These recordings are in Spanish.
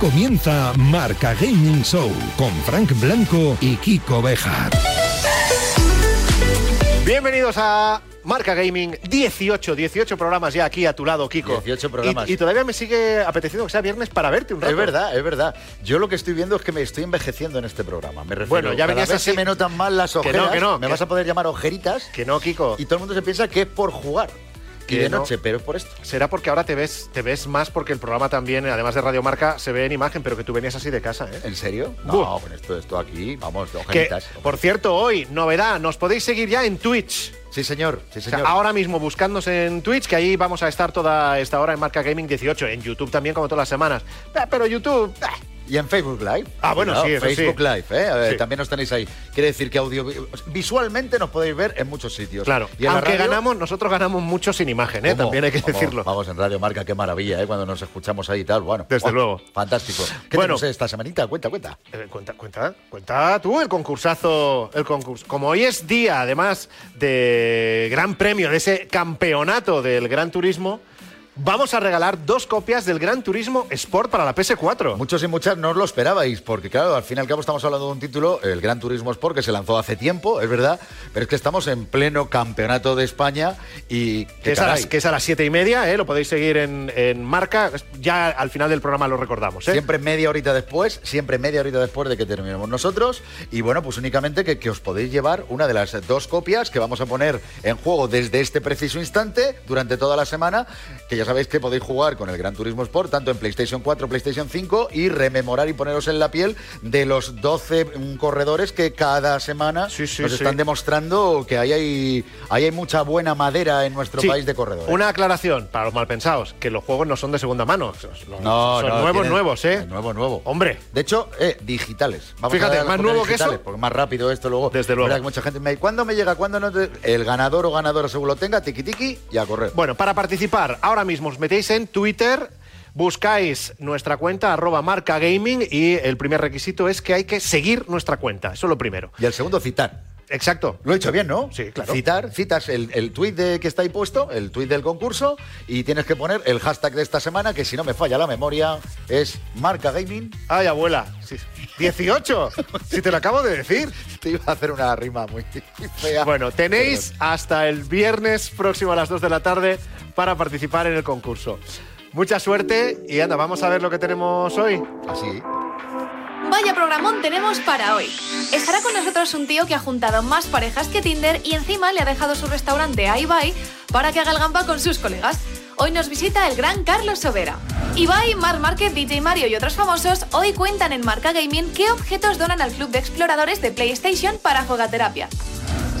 comienza Marca Gaming Show con Frank Blanco y Kiko Bejar. Bienvenidos a Marca Gaming, 18, 18 programas ya aquí a tu lado, Kiko. 18 programas. Y, y todavía me sigue apeteciendo que sea viernes para verte un rato. Es verdad, es verdad. Yo lo que estoy viendo es que me estoy envejeciendo en este programa. Me refiero, Bueno, ya venías así. se me notan mal las Que no, ojeras. que no, Me que- vas a poder llamar ojeritas. Que no, Kiko. Y todo el mundo se piensa que es por jugar. Y de no. noche, pero es por esto. Será porque ahora te ves, te ves más porque el programa también, además de Radio Marca, se ve en imagen, pero que tú venías así de casa, ¿eh? ¿En serio? No, con esto, esto aquí, vamos, Que, ojeritas. por cierto, hoy, novedad, nos podéis seguir ya en Twitch. Sí, señor, sí, O sea, señor. ahora mismo buscándonos en Twitch, que ahí vamos a estar toda esta hora en Marca Gaming 18, en YouTube también como todas las semanas. Eh, Pero YouTube, eh, Y en Facebook Live. Ah, bueno, sí, eso sí. Facebook Live, ¿eh? A ver, Sí. También nos tenéis ahí. Quiere decir que audio visualmente nos podéis ver en muchos sitios. claro. Y Aunque radio- ganamos, nosotros ganamos mucho sin imagen, ¿eh? ¿Cómo? También hay que decirlo. Vamos en Radio Marca, qué maravilla, ¿eh? Cuando nos escuchamos ahí y tal. Bueno, Desde luego. Fantástico. ¿Qué Bueno. tenemos esta semanita? Cuenta, cuenta. Eh, cuenta, cuenta, cuenta tú el concursazo, el concurso. Como hoy es día, además de gran premio de ese campeonato del Gran Turismo, vamos a regalar dos copias del Gran Turismo Sport para la PS4. Muchos y muchas no os lo esperabais, porque claro, al fin y al cabo estamos hablando de un título, el Gran Turismo Sport, que se lanzó hace tiempo, es verdad, pero es que estamos en pleno campeonato de España y que es, a las, caray, que es a las siete y media, ¿eh? lo podéis seguir en, en marca. Ya al final del programa lo recordamos. ¿eh? Siempre media horita después, siempre media horita después de que terminemos nosotros. Y bueno, pues únicamente que, que os podéis llevar una de las dos copias que vamos a poner en juego desde este preciso instante durante toda la semana. Que ya sabéis que podéis jugar con el Gran Turismo Sport, tanto en PlayStation 4, PlayStation 5, y rememorar y poneros en la piel de los 12 mm, corredores que cada semana Sí, sí, nos sí. están demostrando que ahí hay, ahí hay mucha buena madera en nuestro país de corredores. Una aclaración para los malpensados, que los juegos no son de segunda mano. Son, No, son no, nuevos, tienen- nuevos, ¿eh? Nuevo, nuevo. Hombre. De hecho, eh, digitales. Vamos Fíjate, a más nuevo que eso. Porque más rápido esto luego. Desde luego. Que mucha gente me ¿cuándo me llega? ¿Cuándo no? te-?" El ganador o ganadora según lo tenga, tiki tiki y a correr. Bueno, para participar, ahora mismo os metéis en Twitter, buscáis nuestra cuenta, arroba marca gaming, y el primer requisito es que hay que seguir nuestra cuenta. Eso es lo primero. Y el segundo, citar. Exacto. Lo he hecho bien, ¿no? Sí, claro. Citar, citas el, el tuit de, que está ahí puesto, el tuit del concurso, y tienes que poner el hashtag de esta semana, que si no me falla la memoria, es marca gaming. Ay, abuela. sí. 18. si te lo acabo de decir. Te iba a hacer una rima muy fea. Bueno, tenéis hasta el viernes próximo a las 2 de la tarde para participar en el concurso. Mucha suerte y anda, vamos a ver lo que tenemos hoy. Así. Vaya programón tenemos para hoy. Estará con nosotros un tío que ha juntado más parejas que Tinder y encima le ha dejado su restaurante a Ibai para que haga el gamba con sus colegas. Hoy nos visita el gran Carlos Sobera. Ibai, Mar Márquez, DJ Mario y otros famosos hoy cuentan en Marca Gaming qué objetos donan al club de exploradores de PlayStation para jugaterapia.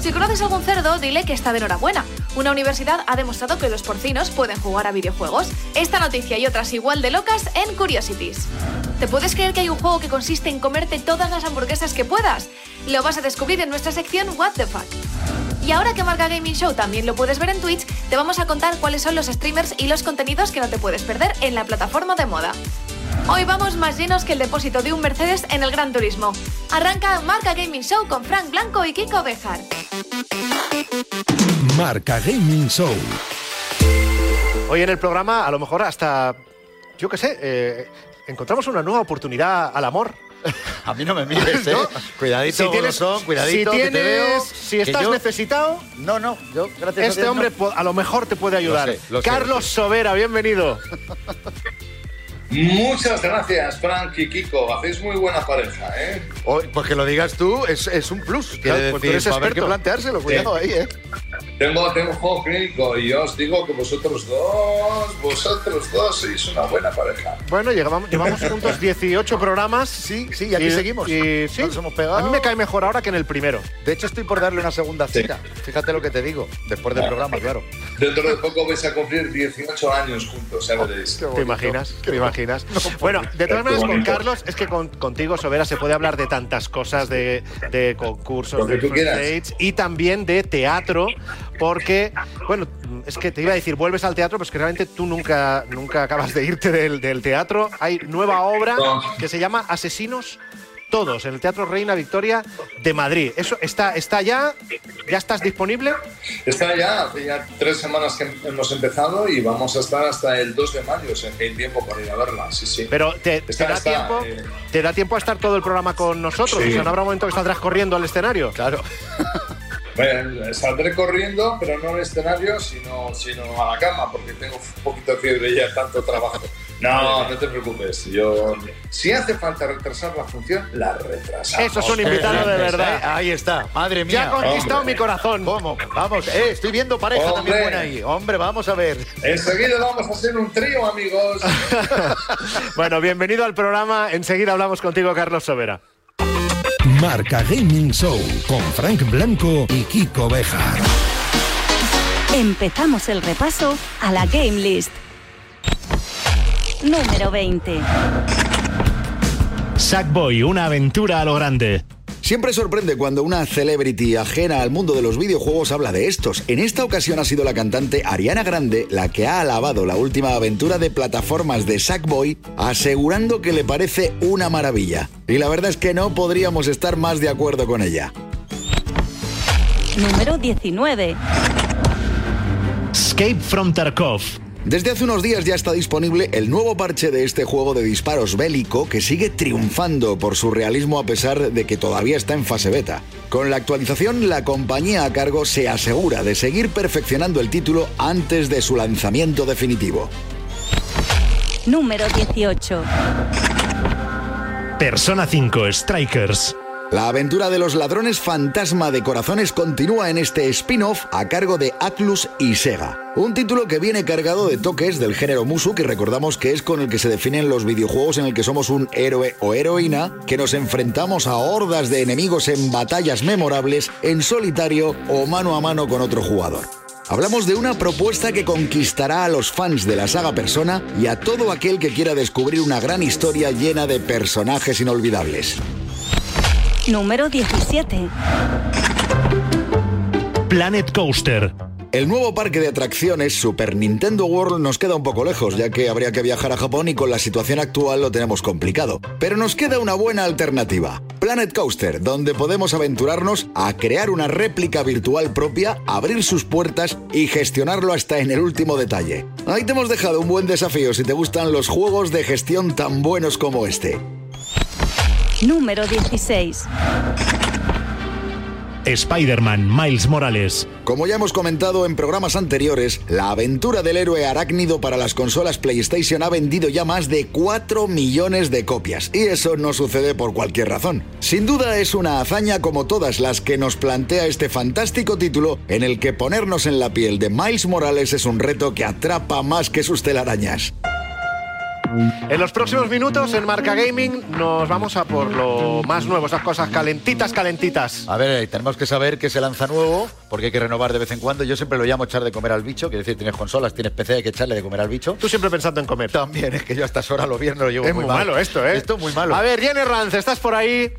Si conoces algún cerdo, dile que está de enhorabuena. Una universidad ha demostrado que los porcinos pueden jugar a videojuegos. Esta noticia y otras igual de locas en Curiosities. ¿Te puedes creer que hay un juego que consiste en comerte todas las hamburguesas que puedas? Lo vas a descubrir en nuestra sección What the Fuck. Y ahora que Marca Gaming Show también lo puedes ver en Twitch, te vamos a contar cuáles son los streamers y los contenidos que no te puedes perder en la plataforma de moda. Hoy vamos más llenos que el depósito de un Mercedes en el Gran Turismo. Arranca Marca Gaming Show con Frank Blanco y Kiko Bejar. Marca Gaming Show. Hoy en el programa, a lo mejor hasta, yo qué sé, eh, encontramos una nueva oportunidad al amor. A mí no me mires, ¿eh? ¿No? Cuidadito, Si tienes- golosón, cuidadito, si que te tienes- veo. si estás yo- necesitado, No, no, yo, gracias a este Dios, hombre no. a lo mejor te puede ayudar. Lo sé, lo sé, Carlos sé. Sobera, bienvenido. Muchas gracias, Frank y Kiko. Hacéis muy buena pareja, ¿eh? Oh, pues que lo digas tú es, es un plus. Claro, pues tú eres a haber que experto. planteárselo, cuidado ahí, ¿eh? Tengo, tengo un juego clínico y yo os digo que vosotros dos, vosotros dos sois una buena pareja. Bueno, llevamos, llevamos juntos 18 programas. Sí, sí, y aquí seguimos. Y sí, Nos hemos pegado. a mí me cae mejor ahora que en el primero. De hecho, estoy por darle una segunda cita. Fíjate lo que te digo, después del programa, claro. Dentro de poco vais a cumplir 18 años juntos, ya veréis. ¿Te imaginas? ¿Te imaginas? bueno, de todas maneras, con. Carlos, es que con- contigo, Sobera, se puede hablar de tantas cosas, de, de concursos, Lo que de tú first quieras. dates y también de teatro, porque, bueno, es que te iba a decir, vuelves al teatro, pero es que realmente tú nunca, nunca acabas de irte del, del teatro. Hay nueva obra No. que se llama Asesinos todos, en el Teatro Reina Victoria de Madrid. ¿Eso está, está ya? ¿Ya estás disponible? Está ya, hace ya tres semanas que hemos empezado y vamos a estar hasta el 2 de mayo, o sea que hay tiempo para ir a verla, sí, sí. Pero te, da, está, tiempo, eh. ¿te da tiempo a estar todo el programa con nosotros? Sí. O sea, no habrá un momento que saldrás corriendo al escenario. Claro. Bueno, saldré corriendo, pero no al escenario, sino, sino a la cama, porque tengo un poquito de fiebre y ya tanto trabajo. No, no te preocupes. Yo, si hace falta retrasar la función, la retrasamos. Eso es un invitado de verdad. Ahí está, madre Ya mía. ha conquistado hombre. mi corazón. ¿Cómo? Vamos, eh, estoy viendo pareja Hombre. también buena ahí. Hombre, vamos a ver. Enseguida vamos a hacer un trío, amigos. Bueno, bienvenido al programa. Enseguida hablamos contigo, Carlos Sobera. Marca Gaming Show con Frank Blanco y Kiko Bejar. Empezamos el repaso a la Game List. Número 20. Sackboy, una aventura a lo grande. Siempre sorprende cuando una celebrity ajena al mundo de los videojuegos habla de estos. En esta ocasión ha sido la cantante Ariana Grande la que ha alabado la última aventura de plataformas de Sackboy, asegurando que le parece una maravilla. Y la verdad es que no podríamos estar más de acuerdo con ella. Número 19. Escape from Tarkov. Desde hace unos días ya está disponible el nuevo parche de este juego de disparos bélico que sigue triunfando por su realismo a pesar de que todavía está en fase beta. Con la actualización, la compañía a cargo se asegura de seguir perfeccionando el título antes de su lanzamiento definitivo. Número 18. Persona 5 Strikers. La aventura de los ladrones fantasma de corazones continúa en este spin-off a cargo de Atlus y Sega. Un título que viene cargado de toques del género Musu que recordamos que es con el que se definen los videojuegos en el que somos un héroe o heroína, que nos enfrentamos a hordas de enemigos en batallas memorables, en solitario o mano a mano con otro jugador. Hablamos de una propuesta que conquistará a los fans de la saga Persona y a todo aquel que quiera descubrir una gran historia llena de personajes inolvidables. Número 17. Planet Coaster. El nuevo parque de atracciones Super Nintendo World nos queda un poco lejos, ya que habría que viajar a Japón y con la situación actual lo tenemos complicado. Pero nos queda una buena alternativa. Planet Coaster, donde podemos aventurarnos a crear una réplica virtual propia, abrir sus puertas y gestionarlo hasta en el último detalle. Ahí te hemos dejado un buen desafío si te gustan los juegos de gestión tan buenos como este. Número 16. Spider-Man, Miles Morales. Como ya hemos comentado en programas anteriores, la aventura del héroe arácnido para las consolas PlayStation ha vendido ya más de 4 millones de copias. Y eso no sucede por cualquier razón. Sin duda es una hazaña como todas las que nos plantea este fantástico título en el que ponernos en la piel de Miles Morales es un reto que atrapa más que sus telarañas. En los próximos minutos en Marca Gaming nos vamos a por lo más nuevo, esas cosas calentitas, calentitas. A ver, eh, tenemos que saber qué se lanza nuevo, porque hay que renovar de vez en cuando. Yo siempre lo llamo echar de comer al bicho, quiere decir, tienes consolas, tienes PC, hay que echarle de comer al bicho. Tú siempre pensando en comer. También, es que yo a estas horas lo viernes lo llevo Es muy, muy mal. malo esto, ¿eh? Esto es muy malo. A ver, Jenny Ranz, ¿estás por ahí?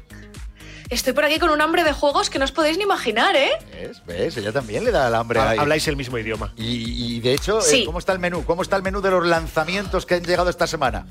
Estoy por aquí con un hambre de juegos que no os podéis ni imaginar, ¿eh? ¿Ves? ¿Ves? Ella también le da el hambre ahí. Habláis el mismo idioma. Y, y de hecho, eh, Sí. ¿cómo está el menú? ¿Cómo está el menú de los lanzamientos que han llegado esta semana?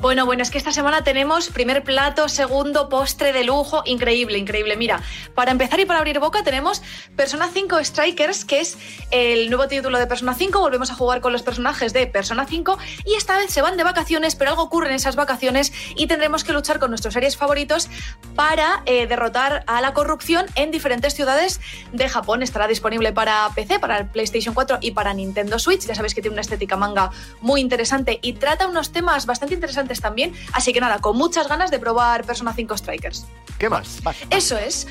Bueno, bueno, es que esta semana tenemos primer plato, segundo, postre de lujo, increíble, increíble. Mira, para empezar y para abrir boca tenemos Persona 5 Strikers, que es el nuevo título de Persona 5. Volvemos a jugar con los personajes de Persona 5 y esta vez se van de vacaciones, pero algo ocurre en esas vacaciones y tendremos que luchar con nuestros series favoritos para eh, derrotar a la corrupción en diferentes ciudades de Japón. Estará disponible para PC, para PlayStation 4 y para Nintendo Switch. Ya sabéis que tiene una estética manga muy interesante y trata unos temas bastante interesantes también. Así que nada, con muchas ganas de probar Persona 5 Strikers. ¿Qué más? Eso es.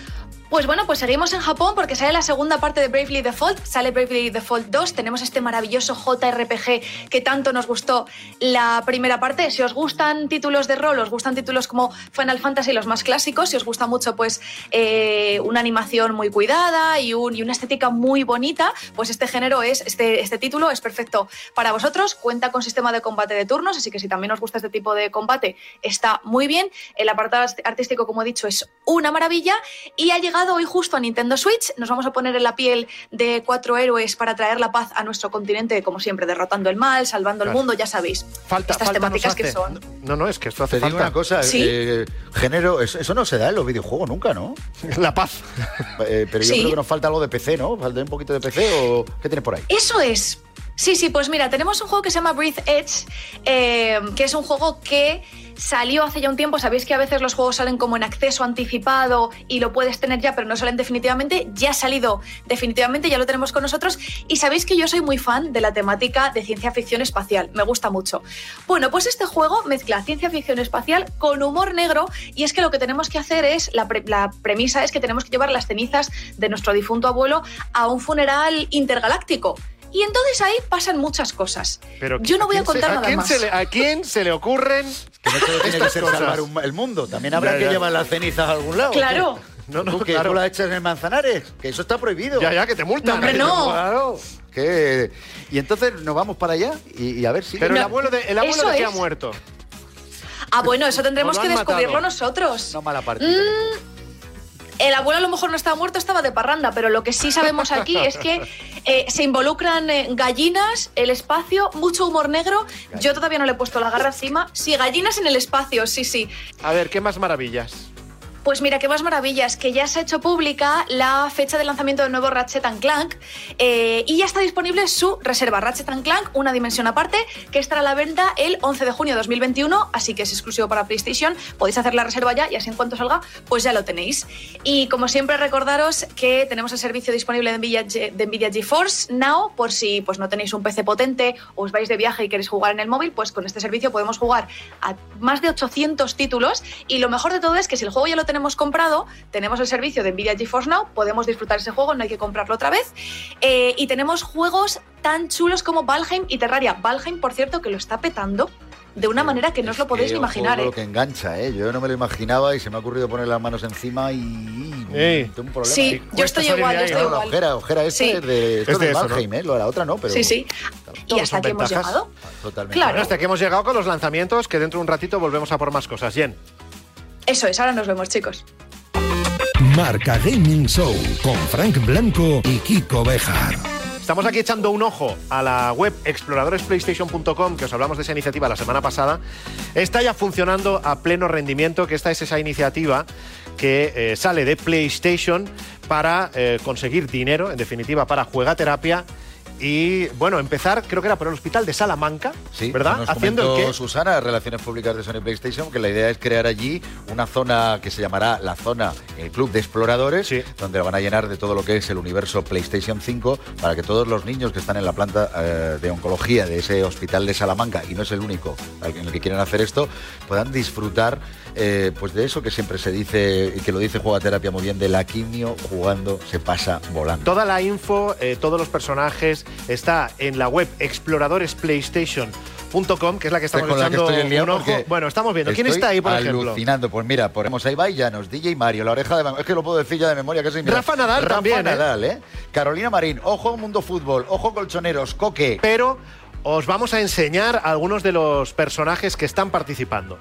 Pues bueno, pues seguimos en Japón porque sale la segunda parte de Bravely Default, sale Bravely Default 2, tenemos este maravilloso JRPG que tanto nos gustó la primera parte. Si os gustan títulos de rol, os gustan títulos como Final Fantasy, los más clásicos, si os gusta mucho pues eh, una animación muy cuidada y, y una estética muy bonita, pues este género es, este, este título es perfecto para vosotros. Cuenta con sistema de combate de turnos, así que si también os gusta este tipo de combate, está muy bien. El apartado artístico, como he dicho, es una maravilla y ha llegado llegado hoy justo a Nintendo Switch. Nos vamos a poner en la piel de cuatro héroes para traer la paz a nuestro continente, como siempre, derrotando el mal, salvando el mundo, ya sabéis. Falta, Estas falta temáticas que son. No, no, es que esto hace Te digo una cosa, Sí. eh, género, eso, eso no se da en los videojuegos nunca, ¿no? La paz. Eh, pero yo Sí. creo que nos falta algo de PC, ¿no? Falta un poquito de PC o ¿qué tienes por ahí? Eso es. Sí, sí, pues mira, tenemos un juego que se llama Breathe Edge, eh, que es un juego que salió hace ya un tiempo. Sabéis que a veces los juegos salen como en acceso anticipado y lo puedes tener ya, pero no salen definitivamente. Ya ha salido definitivamente, ya lo tenemos con nosotros. Y sabéis que yo soy muy fan de la temática de ciencia ficción espacial. Me gusta mucho. Bueno, pues este juego mezcla ciencia ficción espacial con humor negro. Y es que lo que tenemos que hacer es, la, pre- la premisa es que tenemos que llevar las cenizas de nuestro difunto abuelo a un funeral intergaláctico. Y entonces ahí pasan muchas cosas. Pero Yo no voy a quién se- contar nada quién más. se le- ¿A quién se le ocurren Que no todo tiene que ser salvar un- el mundo. También habrá Ya, que ya. llevar las cenizas a algún lado. Claro. No, no, ¿Tú que claro. tú las echas en Manzanares? Que eso está prohibido. Ya, ya, que te multan. No, hombre, no. Claro. Que- Y entonces nos vamos para allá y, y a ver si... Pero el abuelo de, el abuelo de que ha muerto. Ah, bueno, eso tendremos que descubrirlo matado. nosotros. No mala partida. Mm, El abuelo a lo mejor no estaba muerto, estaba de parranda, pero lo que sí sabemos aquí es que eh, se involucran eh, gallinas, el espacio, mucho humor negro. Yo todavía no le he puesto la garra encima. Sí, gallinas en el espacio, sí, sí. A ver, ¿qué más maravillas? Pues mira, qué más maravillas, que ya se ha hecho pública la fecha de lanzamiento del nuevo Ratchet Clank eh, y ya está disponible su reserva Ratchet Clank, una dimensión aparte, que estará a la venta el 11 de junio de 2021, así que es exclusivo para PlayStation. Podéis hacer la reserva ya y así en cuanto salga, pues ya lo tenéis. Y como siempre, recordaros que tenemos el servicio disponible de Nvidia, Nvidia GeForce Now, por si pues, no tenéis un PC potente o os vais de viaje y queréis jugar en el móvil, pues con este servicio podemos jugar a más de 800 títulos y lo mejor de todo es que si el juego ya lo tenemos comprado, tenemos el servicio de Nvidia GeForce Now, podemos disfrutar ese juego, no hay que comprarlo otra vez. Eh, y tenemos juegos tan chulos como Valheim y Terraria. Valheim, por cierto, que lo está petando de una manera que no os lo podéis Es que, imaginar. ojo, ¿eh? Lo que engancha, ¿eh? Yo no me lo imaginaba y se me ha ocurrido poner las manos encima y... Ey. tengo un problema. Sí, yo estoy igual, yo estoy ¿no? La igual. ojera, ojera esta Sí. es de, esto Es de de eso, ¿no? Valheim, ¿eh? Lo de la otra no, pero... Sí, sí. Y hasta aquí hemos llegado. Totalmente. Claro. Bueno, hasta que hemos llegado con los lanzamientos, que dentro de un ratito volvemos a por más cosas. Jen. Eso es, ahora nos vemos, chicos. Marca Gaming Show con Frank Blanco y Kiko Bejar. Estamos aquí echando un ojo a la web exploradoresplaystation.com, que os hablamos de esa iniciativa la semana pasada. Está ya funcionando a pleno rendimiento, que esta es esa iniciativa que eh, sale de PlayStation para eh, conseguir dinero, en definitiva, para juegaterapia. Y bueno, empezar, creo que era por el hospital de Salamanca, Sí, ¿verdad? Nos Haciendo el que. Susana, Relaciones Públicas de Sony PlayStation, que la idea es crear allí una zona que se llamará la zona, el Club de Exploradores, Sí. donde lo van a llenar de todo lo que es el universo PlayStation 5, para que todos los niños que están en la planta eh, de oncología de ese hospital de Salamanca, y no es el único en el que quieren hacer esto, puedan disfrutar eh, pues de eso que siempre se dice, y que lo dice Jugaterapia muy bien, de la quimio jugando se pasa volando. Toda la info, eh, todos los personajes, está en la web exploradoresplaystation.com, que es la que estamos la que echando estoy un ojo. Bueno, estamos viendo. ¿Quién está ahí, por ejemplo? alucinando. Pues mira, ponemos a Ibai Llanos, DJ Mario, La Oreja de. Es que lo puedo decir ya de memoria casi. mira. Rafa Nadal Rafa también, ¿eh? Nadal, ¿eh? Carolina Marín, Ojo Mundo Fútbol, Ojo Colchoneros, Coque. Pero os vamos a enseñar algunos de los personajes que están participando.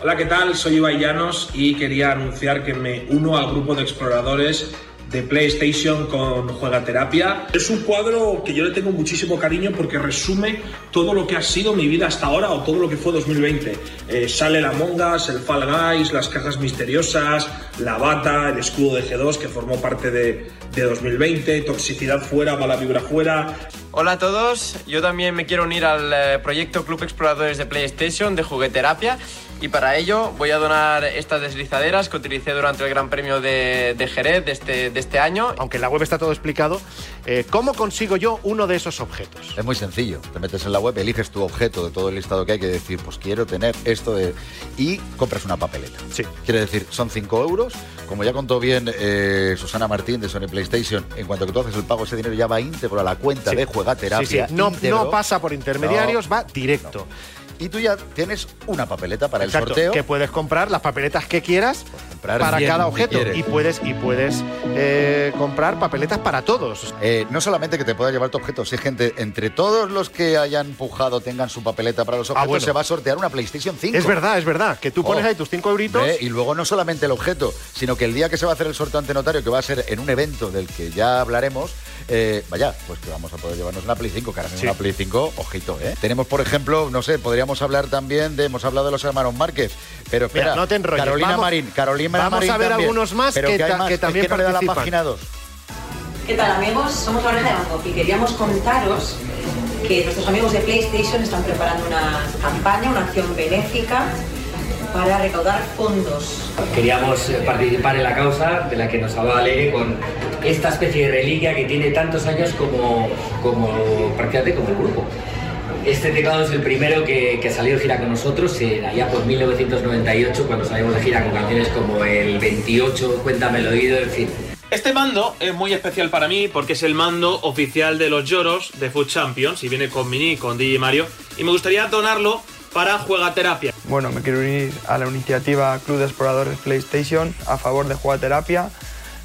Hola, ¿qué tal? Soy Ibai Llanos y quería anunciar que me uno al grupo de exploradores de PlayStation con Juegaterapia. Es un cuadro que yo le tengo muchísimo cariño porque resume todo lo que ha sido mi vida hasta ahora o todo lo que fue 2020. Eh, sale la Mongas, el Fall Guys, las cajas misteriosas, la bata, el escudo de G2 que formó parte de, de 2020, toxicidad fuera, mala vibra fuera, Hola a todos, yo también me quiero unir al eh, proyecto Club Exploradores de PlayStation de Jugueterapia y para ello voy a donar estas deslizaderas que utilicé durante el Gran Premio de, Jerez de este, de este año. Aunque en la web está todo explicado, eh, ¿cómo consigo yo uno de esos objetos? Es muy sencillo. Te metes en la web, eliges tu objeto de todo el listado que hay que decir, pues quiero tener esto de... y compras una papeleta. Sí. Quiere decir, son 5 euros. Como ya contó bien eh, Susana Martín de Sony PlayStation, en cuanto que tú haces el pago, ese dinero ya va íntegro a la cuenta Sí. de Juegaterapia. Sí, sí. No, no pasa por intermediarios, va directo. Y tú ya tienes una papeleta para el sorteo. que puedes comprar las papeletas que quieras comprar para 100 cada objeto y puedes y puedes eh, comprar papeletas para todos. Eh, no solamente que te pueda llevar tu objeto, si gente, entre todos los que hayan pujado tengan su papeleta para los objetos, Ah, bueno. se va a sortear una PlayStation 5. Es verdad, es verdad, que tú pones Oh. ahí tus 5 euritos. Ve, Y luego no solamente el objeto, sino que el día que se va a hacer el sorteo ante notario, que va a ser en un evento del que ya hablaremos, eh, vaya, pues que vamos a poder llevarnos una Play 5, que ahora mismo Sí. una Play 5, ojito, ¿eh? Tenemos, por ejemplo, no sé, podríamos hablar también de, hemos hablado de los hermanos Márquez, pero espera, Mira, no te enrolles, Carolina vamos- Marín, Carolina vamos Marín a ver también. algunos más Pero que hay ta- más, que es también no le da la página 2. ¿Qué tal amigos? Somos la Oreja de Gogh y queríamos contaros que nuestros amigos de PlayStation están preparando una campaña, una acción benéfica para recaudar fondos. Queríamos eh, participar en la causa de la que nos hablaba Leire con esta especie de reliquia que tiene tantos años como, como prácticamente como el grupo. Este teclado es el primero que, que salió de gira con nosotros eh, allá por 1998 cuando salimos de gira con canciones como el 28, Cuéntame el oído, en fin. Este mando es muy especial para mí porque es el mando oficial de los lloros de Food Champions y viene con Mini, con DJ Mario. Y me gustaría donarlo para Juegaterapia. Bueno, me quiero unir a la iniciativa Club de Exploradores PlayStation a favor de Jugaterapia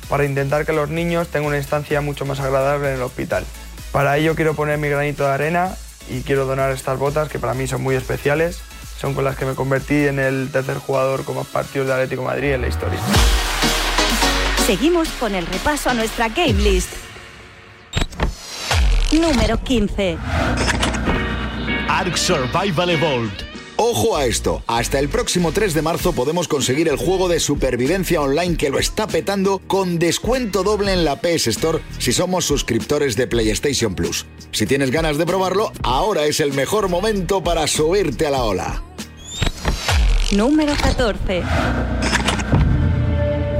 para intentar que los niños tengan una estancia mucho más agradable en el hospital. Para ello quiero poner mi granito de arena y quiero donar estas botas que para mí son muy especiales. Son con las que me convertí en el tercer jugador con más partidos de Atlético de Madrid en la historia. Seguimos con el repaso a nuestra game list. Número 15. Ark Survival Evolved. Ojo a esto, hasta el próximo 3 de marzo podemos conseguir el juego de supervivencia online que lo está petando con descuento doble en la PS Store si somos suscriptores de PlayStation Plus. Si tienes ganas de probarlo, ahora es el mejor momento para subirte a la ola. Número 14.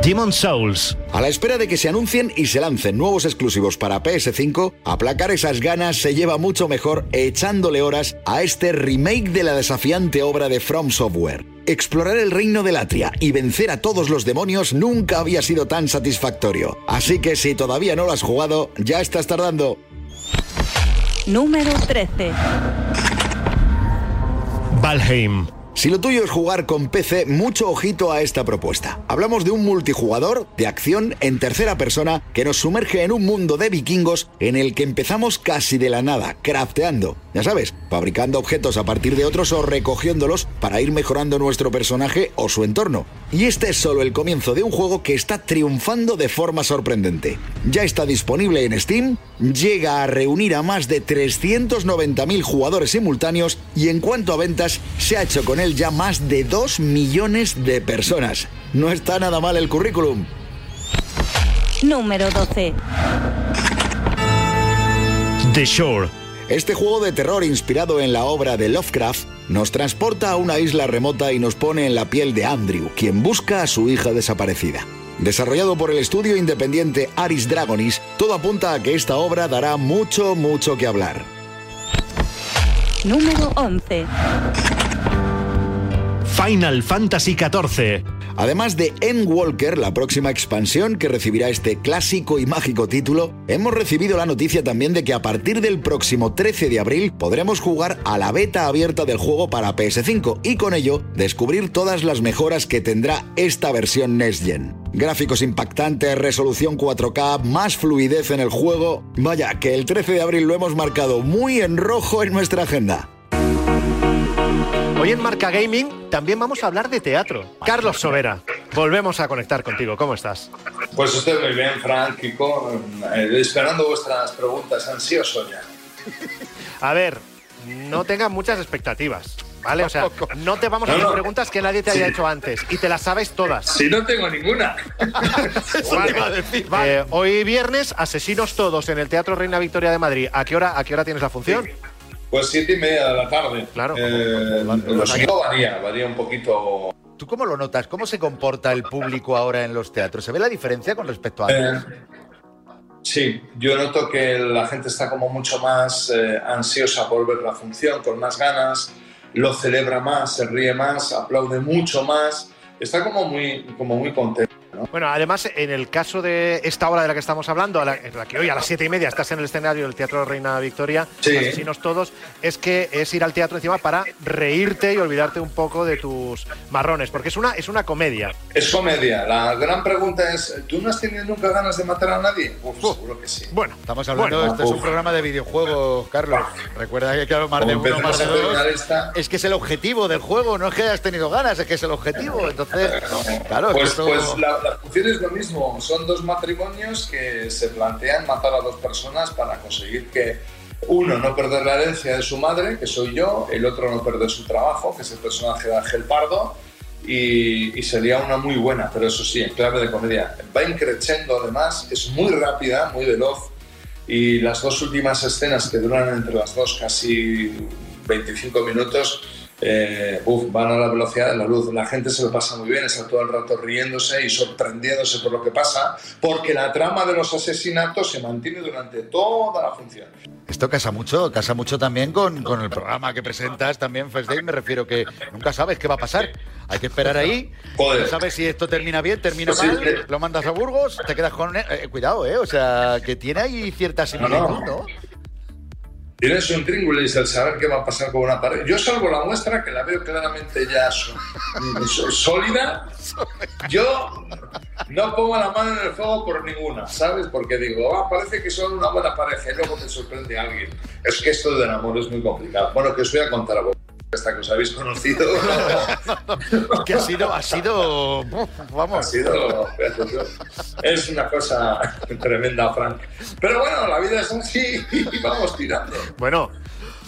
Demon Souls. A la espera de que se anuncien y se lancen nuevos exclusivos para PS5, aplacar esas ganas se lleva mucho mejor echándole horas a este remake de la desafiante obra de From Software. Explorar el reino de Latria y vencer a todos los demonios nunca había sido tan satisfactorio. Así que si todavía no lo has jugado, ya estás tardando. Número 13. Valheim. Si lo tuyo es jugar con PC, mucho ojito a esta propuesta. Hablamos de un multijugador de acción en tercera persona que nos sumerge en un mundo de vikingos en el que empezamos casi de la nada, crafteando. Ya sabes, fabricando objetos a partir de otros o recogiéndolos para ir mejorando nuestro personaje o su entorno. Y este es solo el comienzo de un juego que está triunfando de forma sorprendente. Ya está disponible en Steam, llega a reunir a más de 390.000 jugadores simultáneos y en cuanto a ventas, se ha hecho con él ya más de 2 millones de personas. No está nada mal el currículum. Número 12. The Shore. Este juego de terror inspirado en la obra de Lovecraft nos transporta a una isla remota y nos pone en la piel de Andrew, quien busca a su hija desaparecida. Desarrollado por el estudio independiente Aris Dragonis, todo apunta a que esta obra dará mucho, mucho que hablar. Número 11. Final Fantasy XIV. Además de Endwalker, la próxima expansión que recibirá este clásico y mágico título, hemos recibido la noticia también de que a partir del próximo 13 de abril podremos jugar a la beta abierta del juego para PS5 y con ello descubrir todas las mejoras que tendrá esta versión Next Gen. Gráficos impactantes, resolución 4K, más fluidez en el juego. Vaya, que el 13 de abril lo hemos marcado muy en rojo en nuestra agenda. Hoy en Marca Gaming también vamos a hablar de teatro. Carlos Sobera, volvemos a conectar contigo. ¿Cómo estás? Pues estoy muy bien, Frank, Kiko, eh, esperando vuestras preguntas, ansioso ya. A ver, no tengas muchas expectativas, ¿vale? O sea, no te vamos a hacer no. preguntas que nadie te haya Sí. hecho antes y te las sabes todas. Si no tengo ninguna. Vale. Eh, hoy viernes, asesinos todos en el Teatro Reina Victoria de Madrid. ¿A qué hora, a qué hora tienes la función? Pues siete y media de la tarde. Claro. Eh, lo siento, varía, varía un poquito. ¿Tú cómo lo notas? ¿Cómo se comporta el público ahora en los teatros? ¿Se ve la diferencia con respecto a Eh, antes? sí, yo noto que la gente está como mucho más eh, ansiosa por ver la función, con más ganas, lo celebra más, se ríe más, aplaude mucho más, está como muy, como muy contento. ¿No? ¿no? Bueno, además, en el caso de esta hora de la que estamos hablando, a la, en la que hoy a las siete y media estás en el escenario del Teatro Reina Victoria, Sí. Asesinos Todos, es que es ir al teatro encima para reírte y olvidarte un poco de tus marrones, porque es una, es una comedia. Es comedia. La gran pregunta es, ¿tú no has tenido nunca ganas de matar a nadie? Uf, seguro que sí. Bueno, Estamos hablando, Bueno, esto es un programa de videojuegos, Carlos. Recuerda que claro, más de uno, más de dos. esta- Es que es el objetivo del juego, no es que hayas tenido ganas, es que es el objetivo. Entonces, claro, es que Pues, esto- pues la, la función es lo mismo. Son dos matrimonios que se plantean matar a dos personas para conseguir que uno no perder la herencia de su madre, que soy yo, el otro no perder su trabajo, que es el personaje de Ángel Pardo, y, y sería una muy buena, pero eso sí, en clave de comedia. Va increciendo además, es muy rápida, muy veloz, y las dos últimas escenas que duran entre las dos casi 25 minutos eh, uf, van a la velocidad de la luz. La gente se lo pasa muy bien, está todo el rato riéndose y sorprendiéndose por lo que pasa, porque la trama de los asesinatos se mantiene durante toda la función. Esto casa mucho, casa mucho también con, con el programa que presentas, también First Day, me refiero que nunca sabes qué va a pasar. Hay que esperar ahí, no sabes si esto termina bien, termina sí, mal, lo mandas a Burgos, te quedas con... Eh, cuidado, ¿eh? O sea, que tiene ahí cierta similitud, ¿no? Tienes un tríngulis el saber qué va a pasar con una pared. Yo salvo la muestra, que la veo claramente ya sólida. Yo no pongo la mano en el fuego por ninguna, ¿sabes? Porque digo, ah, parece que son una buena pareja y luego te sorprende alguien. Es que esto del amor es muy complicado. Bueno, que os voy a contar a vos, esta que os habéis conocido. que ha sido, ha sido, vamos. Ha sido, es una cosa tremenda, Frank. Pero bueno, la vida es así y vamos tirando. Bueno,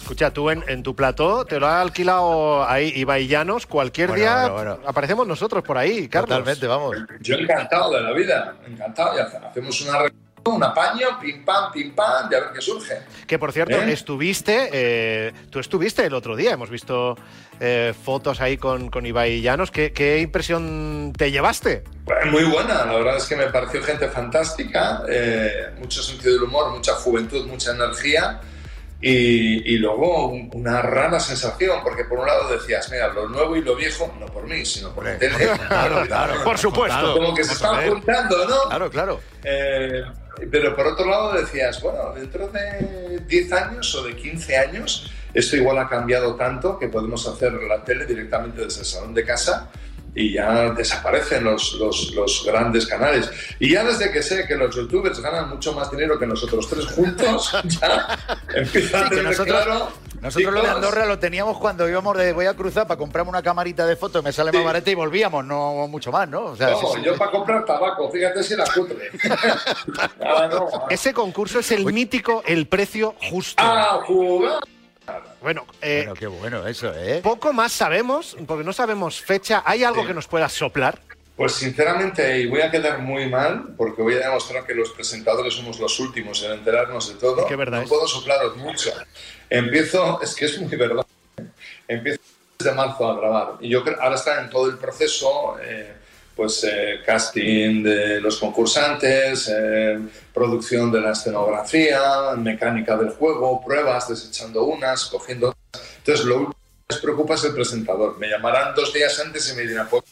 escucha, tú en, en tu plató te lo ha alquilado ahí Ibai Llanos. Cualquier Bueno, día bueno, bueno. aparecemos nosotros por ahí, Carlos. Totalmente, vamos. Yo encantado de la vida, encantado. Y hace- hacemos una reunión, un apaño, pim pam, pim pam, y a ver qué surge. Que por cierto, ¿Eh? estuviste, eh, tú estuviste el otro día, hemos visto eh, fotos ahí con, con Ibai Llanos. ¿Qué, qué impresión te llevaste? Pues Muy buena, la verdad es que me pareció gente fantástica, eh, mucho sentido del humor, mucha juventud, mucha energía. Y, y luego un- una rara sensación, porque por un lado decías, mira, lo nuevo y lo viejo, no por mí, sino por la tele. Claro, claro. Por supuesto. Como que se están juntando, ¿no? Claro, claro. Eh, pero por otro lado decías, bueno, dentro de 10 años o de 15 años, esto igual ha cambiado tanto que podemos hacer la tele directamente desde el salón de casa y ya desaparecen los, los, los grandes canales. Y ya desde que sé que los youtubers ganan mucho más dinero que nosotros tres juntos, ya empieza a Sí, que tener nosotros, claro. nosotros lo de Andorra lo teníamos cuando íbamos de voy a cruzar para comprarme una camarita de fotos, me sale más barata y volvíamos, no mucho más, ¿no? O sea, no, sí, sí. yo para comprar tabaco, fíjate si la cutre. Ah, no. Ese concurso es el mítico El Precio Justo. ¡A jugar! Bueno, eh, Bueno, qué bueno eso, ¿eh? poco más sabemos, porque no sabemos fecha. ¿Hay algo que nos pueda soplar? Pues sinceramente, y voy a quedar muy mal, porque voy a demostrar que los presentadores somos los últimos en enterarnos de todo. ¿Qué verdad no es? puedo soplaros mucho. Empiezo, es que es muy verdad. Empiezo desde marzo a grabar. Y yo creo, ahora está en todo el proceso, eh, pues eh, casting de los concursantes, eh, producción de la escenografía, mecánica del juego, pruebas, desechando unas, cogiendo otras. Entonces, lo último que les preocupa es el presentador. Me llamarán dos días antes y me dirán, pues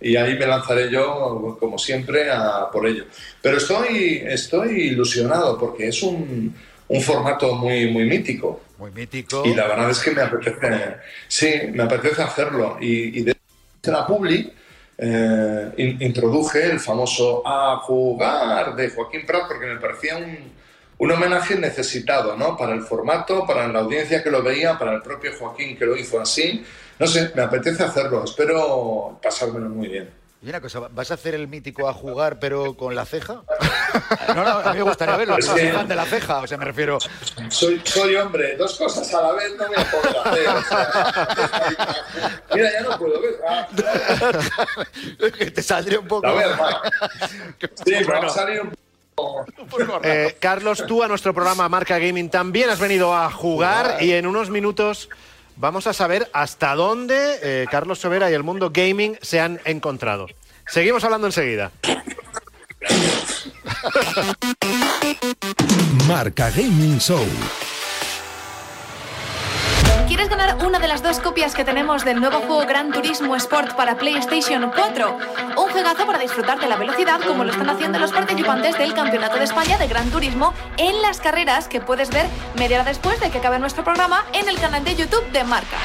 y ahí me lanzaré yo, como siempre, a por ello. Pero estoy, estoy ilusionado porque es un, un formato muy, muy mítico. Muy mítico. Y la verdad es que me apetece, sí, me apetece hacerlo. Y, y de la Publi eh, in- introduje el famoso A jugar de Joaquín Prat porque me parecía un, un homenaje necesitado, ¿no? Para el formato, para la audiencia que lo veía, para el propio Joaquín que lo hizo así. No sé, me apetece hacerlo. Espero pasármelo muy bien. Y una cosa, ¿vas a hacer el mítico a jugar pero con la ceja? No, no, a mí me gustaría verlo, soy fan de la ceja, o sea, me refiero... Soy, soy hombre, dos cosas a la vez no a poder hacer. o sea, mira, ya no puedo ver. Ah, que te saldría un poco... armar. Sí, me va a salir un Eh, Carlos, tú a nuestro programa Marca Gaming también has venido a jugar y en unos minutos vamos a saber hasta dónde eh, Carlos Sobera y el mundo gaming se han encontrado. Seguimos hablando enseguida. Marca Gaming Show. ¿Quieres ganar una de las dos copias que tenemos del nuevo juego Gran Turismo Sport para PlayStation 4? Un juegazo para disfrutar de la velocidad como lo están haciendo los participantes del Campeonato de España de Gran Turismo en las carreras que puedes ver media hora después de que acabe nuestro programa en el canal de YouTube de Marca.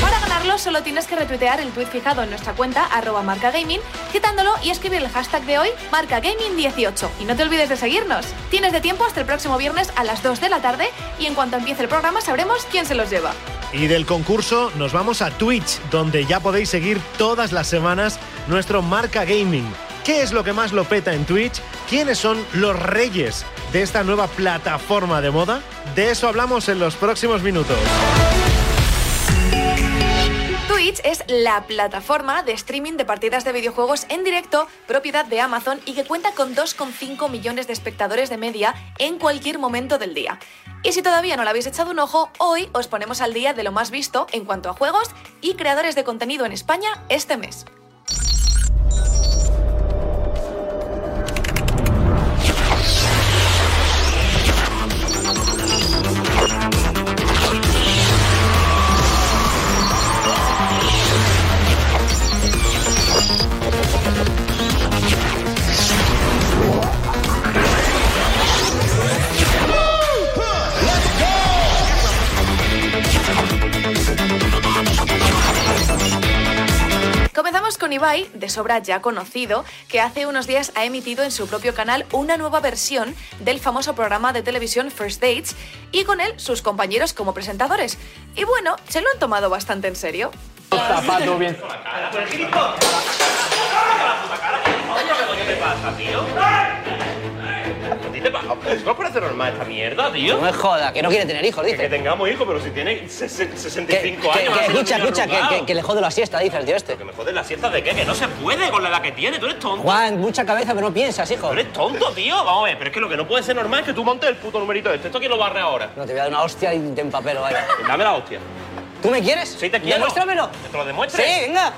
Para ganarlo solo tienes que retuitear el tweet fijado en nuestra cuenta arroba marcagaming, citándolo y escribir el hashtag de hoy marcagaming18. Y no te olvides de seguirnos. Tienes de tiempo hasta el próximo viernes a las 2 de la tarde y en cuanto empiece el programa sabremos quién se los lleva. Y del concurso nos vamos a Twitch, donde ya podéis seguir todas las semanas nuestro Marca Gaming. ¿Qué es lo que más lo peta en Twitch? ¿Quiénes son los reyes de esta nueva plataforma de moda? De eso hablamos en los próximos minutos. Twitch es la plataforma de streaming de partidas de videojuegos en directo, propiedad de Amazon y que cuenta con 2,5 millones de espectadores de media en cualquier momento del día. Y si todavía no le habéis echado un ojo, hoy os ponemos al día de lo más visto en cuanto a juegos y creadores de contenido en España este mes. Con Ibai, de sobra ya conocido, que hace unos días ha emitido en su propio canal una nueva versión del famoso programa de televisión First Dates y con él sus compañeros como presentadores. Y bueno, se lo han tomado bastante en serio. Zapato bien. ¿Qué te pasa, tío? ¿A ti te pasa? ¿No parece normal esta mierda, tío? No me joda, que no quiere tener hijos, dice. Que tengamos hijos, pero si tiene se- se- 65 Que- años. que- escucha, escucha, que, arrugado. que- que le jode la siesta, dice el tío este. Que me jodes la siesta de qué, que no se puede con la edad que tiene, tú eres tonto. Juan, mucha cabeza, pero no piensas, hijo. Tú eres tonto, tío. Vamos a ver, pero es que lo que no puede ser normal es que tú montes el puto numerito este. ¿Esto quién lo barre ahora? No, te voy a dar una hostia y te empapelo, vaya. Dame la hostia. ¿Tú me quieres? Sí, te quiero. Demuéstramelo. ¿Que te lo demuestre? Sí, venga.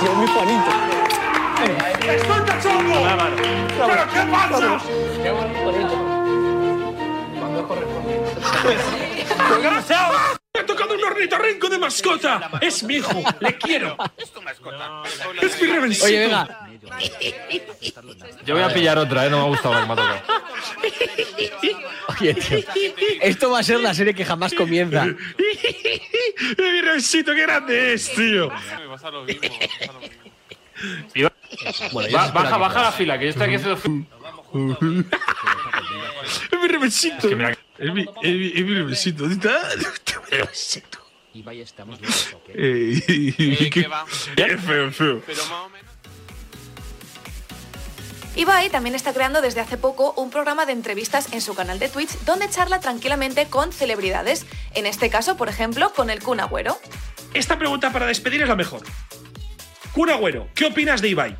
Dios mío, Juanito. ¡Estoy cachondo! La. ¿Pero qué pasa? Qué bonito. Cuando es correspondiente. ¡Me ha tocado un ornitorrinco de mascota! ¡Es mi hijo! ¡Le quiero! ¡Es tu mascota! ¡Es mi revencito! Oye, venga. Yo voy a pillar otra, ¿eh? No me ha gustado lo que me ha tocado. Oye, tío. Esto va a ser la serie que jamás comienza. ¡Mi revencito, qué grande es, tío! Baja, baja la fila, que yo estoy aquí haciendo fila. ¡Es mi revencito! Es, mi, es, mi, es mi revencito. ¿Dónde está? Mi revencito. Y vaya, estamos bien. Eh, qué, qué feo, feo. Ibai también está creando desde hace poco un programa de entrevistas en su canal de Twitch donde charla tranquilamente con celebridades. En este caso, por ejemplo, con el Kun Agüero. Esta pregunta para despedir es la mejor. Kun Agüero, ¿qué opinas de Ibai?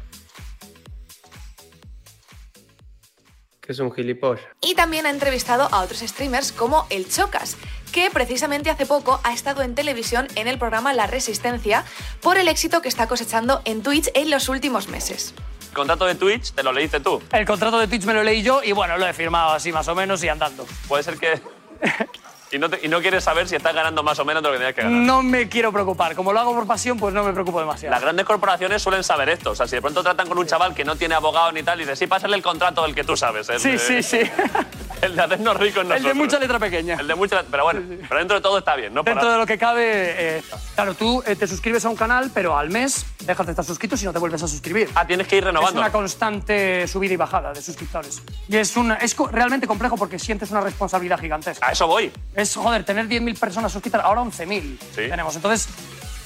Que es un gilipollas. Y también ha entrevistado a otros streamers como el Chocas, que precisamente hace poco ha estado en televisión en el programa La Resistencia por el éxito que está cosechando en Twitch en los últimos meses. El contrato de Twitch te lo leíste tú. El contrato de Twitch me lo leí yo y bueno, lo he firmado así más o menos y andando. Puede ser que. y, no te- y no quieres saber si estás ganando más o menos de lo que tienes que ganar. No me quiero preocupar. Como lo hago por pasión, pues no me preocupo demasiado. Las grandes corporaciones suelen saber esto. O sea, si de pronto tratan con un chaval que no tiene abogado ni tal, y dices, sí, pásale el contrato del que tú sabes. El Sí, de- sí, sí. El de hacernos ricos El de nosotros. mucha letra pequeña. El de mucha. Pero bueno, pero dentro de todo está bien, ¿no? Dentro Para- de lo que cabe, eh, claro, tú eh, te suscribes a un canal, pero al mes dejas de estar suscrito si no te vuelves a suscribir. Ah, tienes que ir renovando. Es una constante subida y bajada de suscriptores. Y es, un, es co- realmente complejo porque sientes una responsabilidad gigantesca. A eso voy. Es, joder, tener 10.000 personas suscritas, ahora 11.000 Sí. tenemos. Entonces,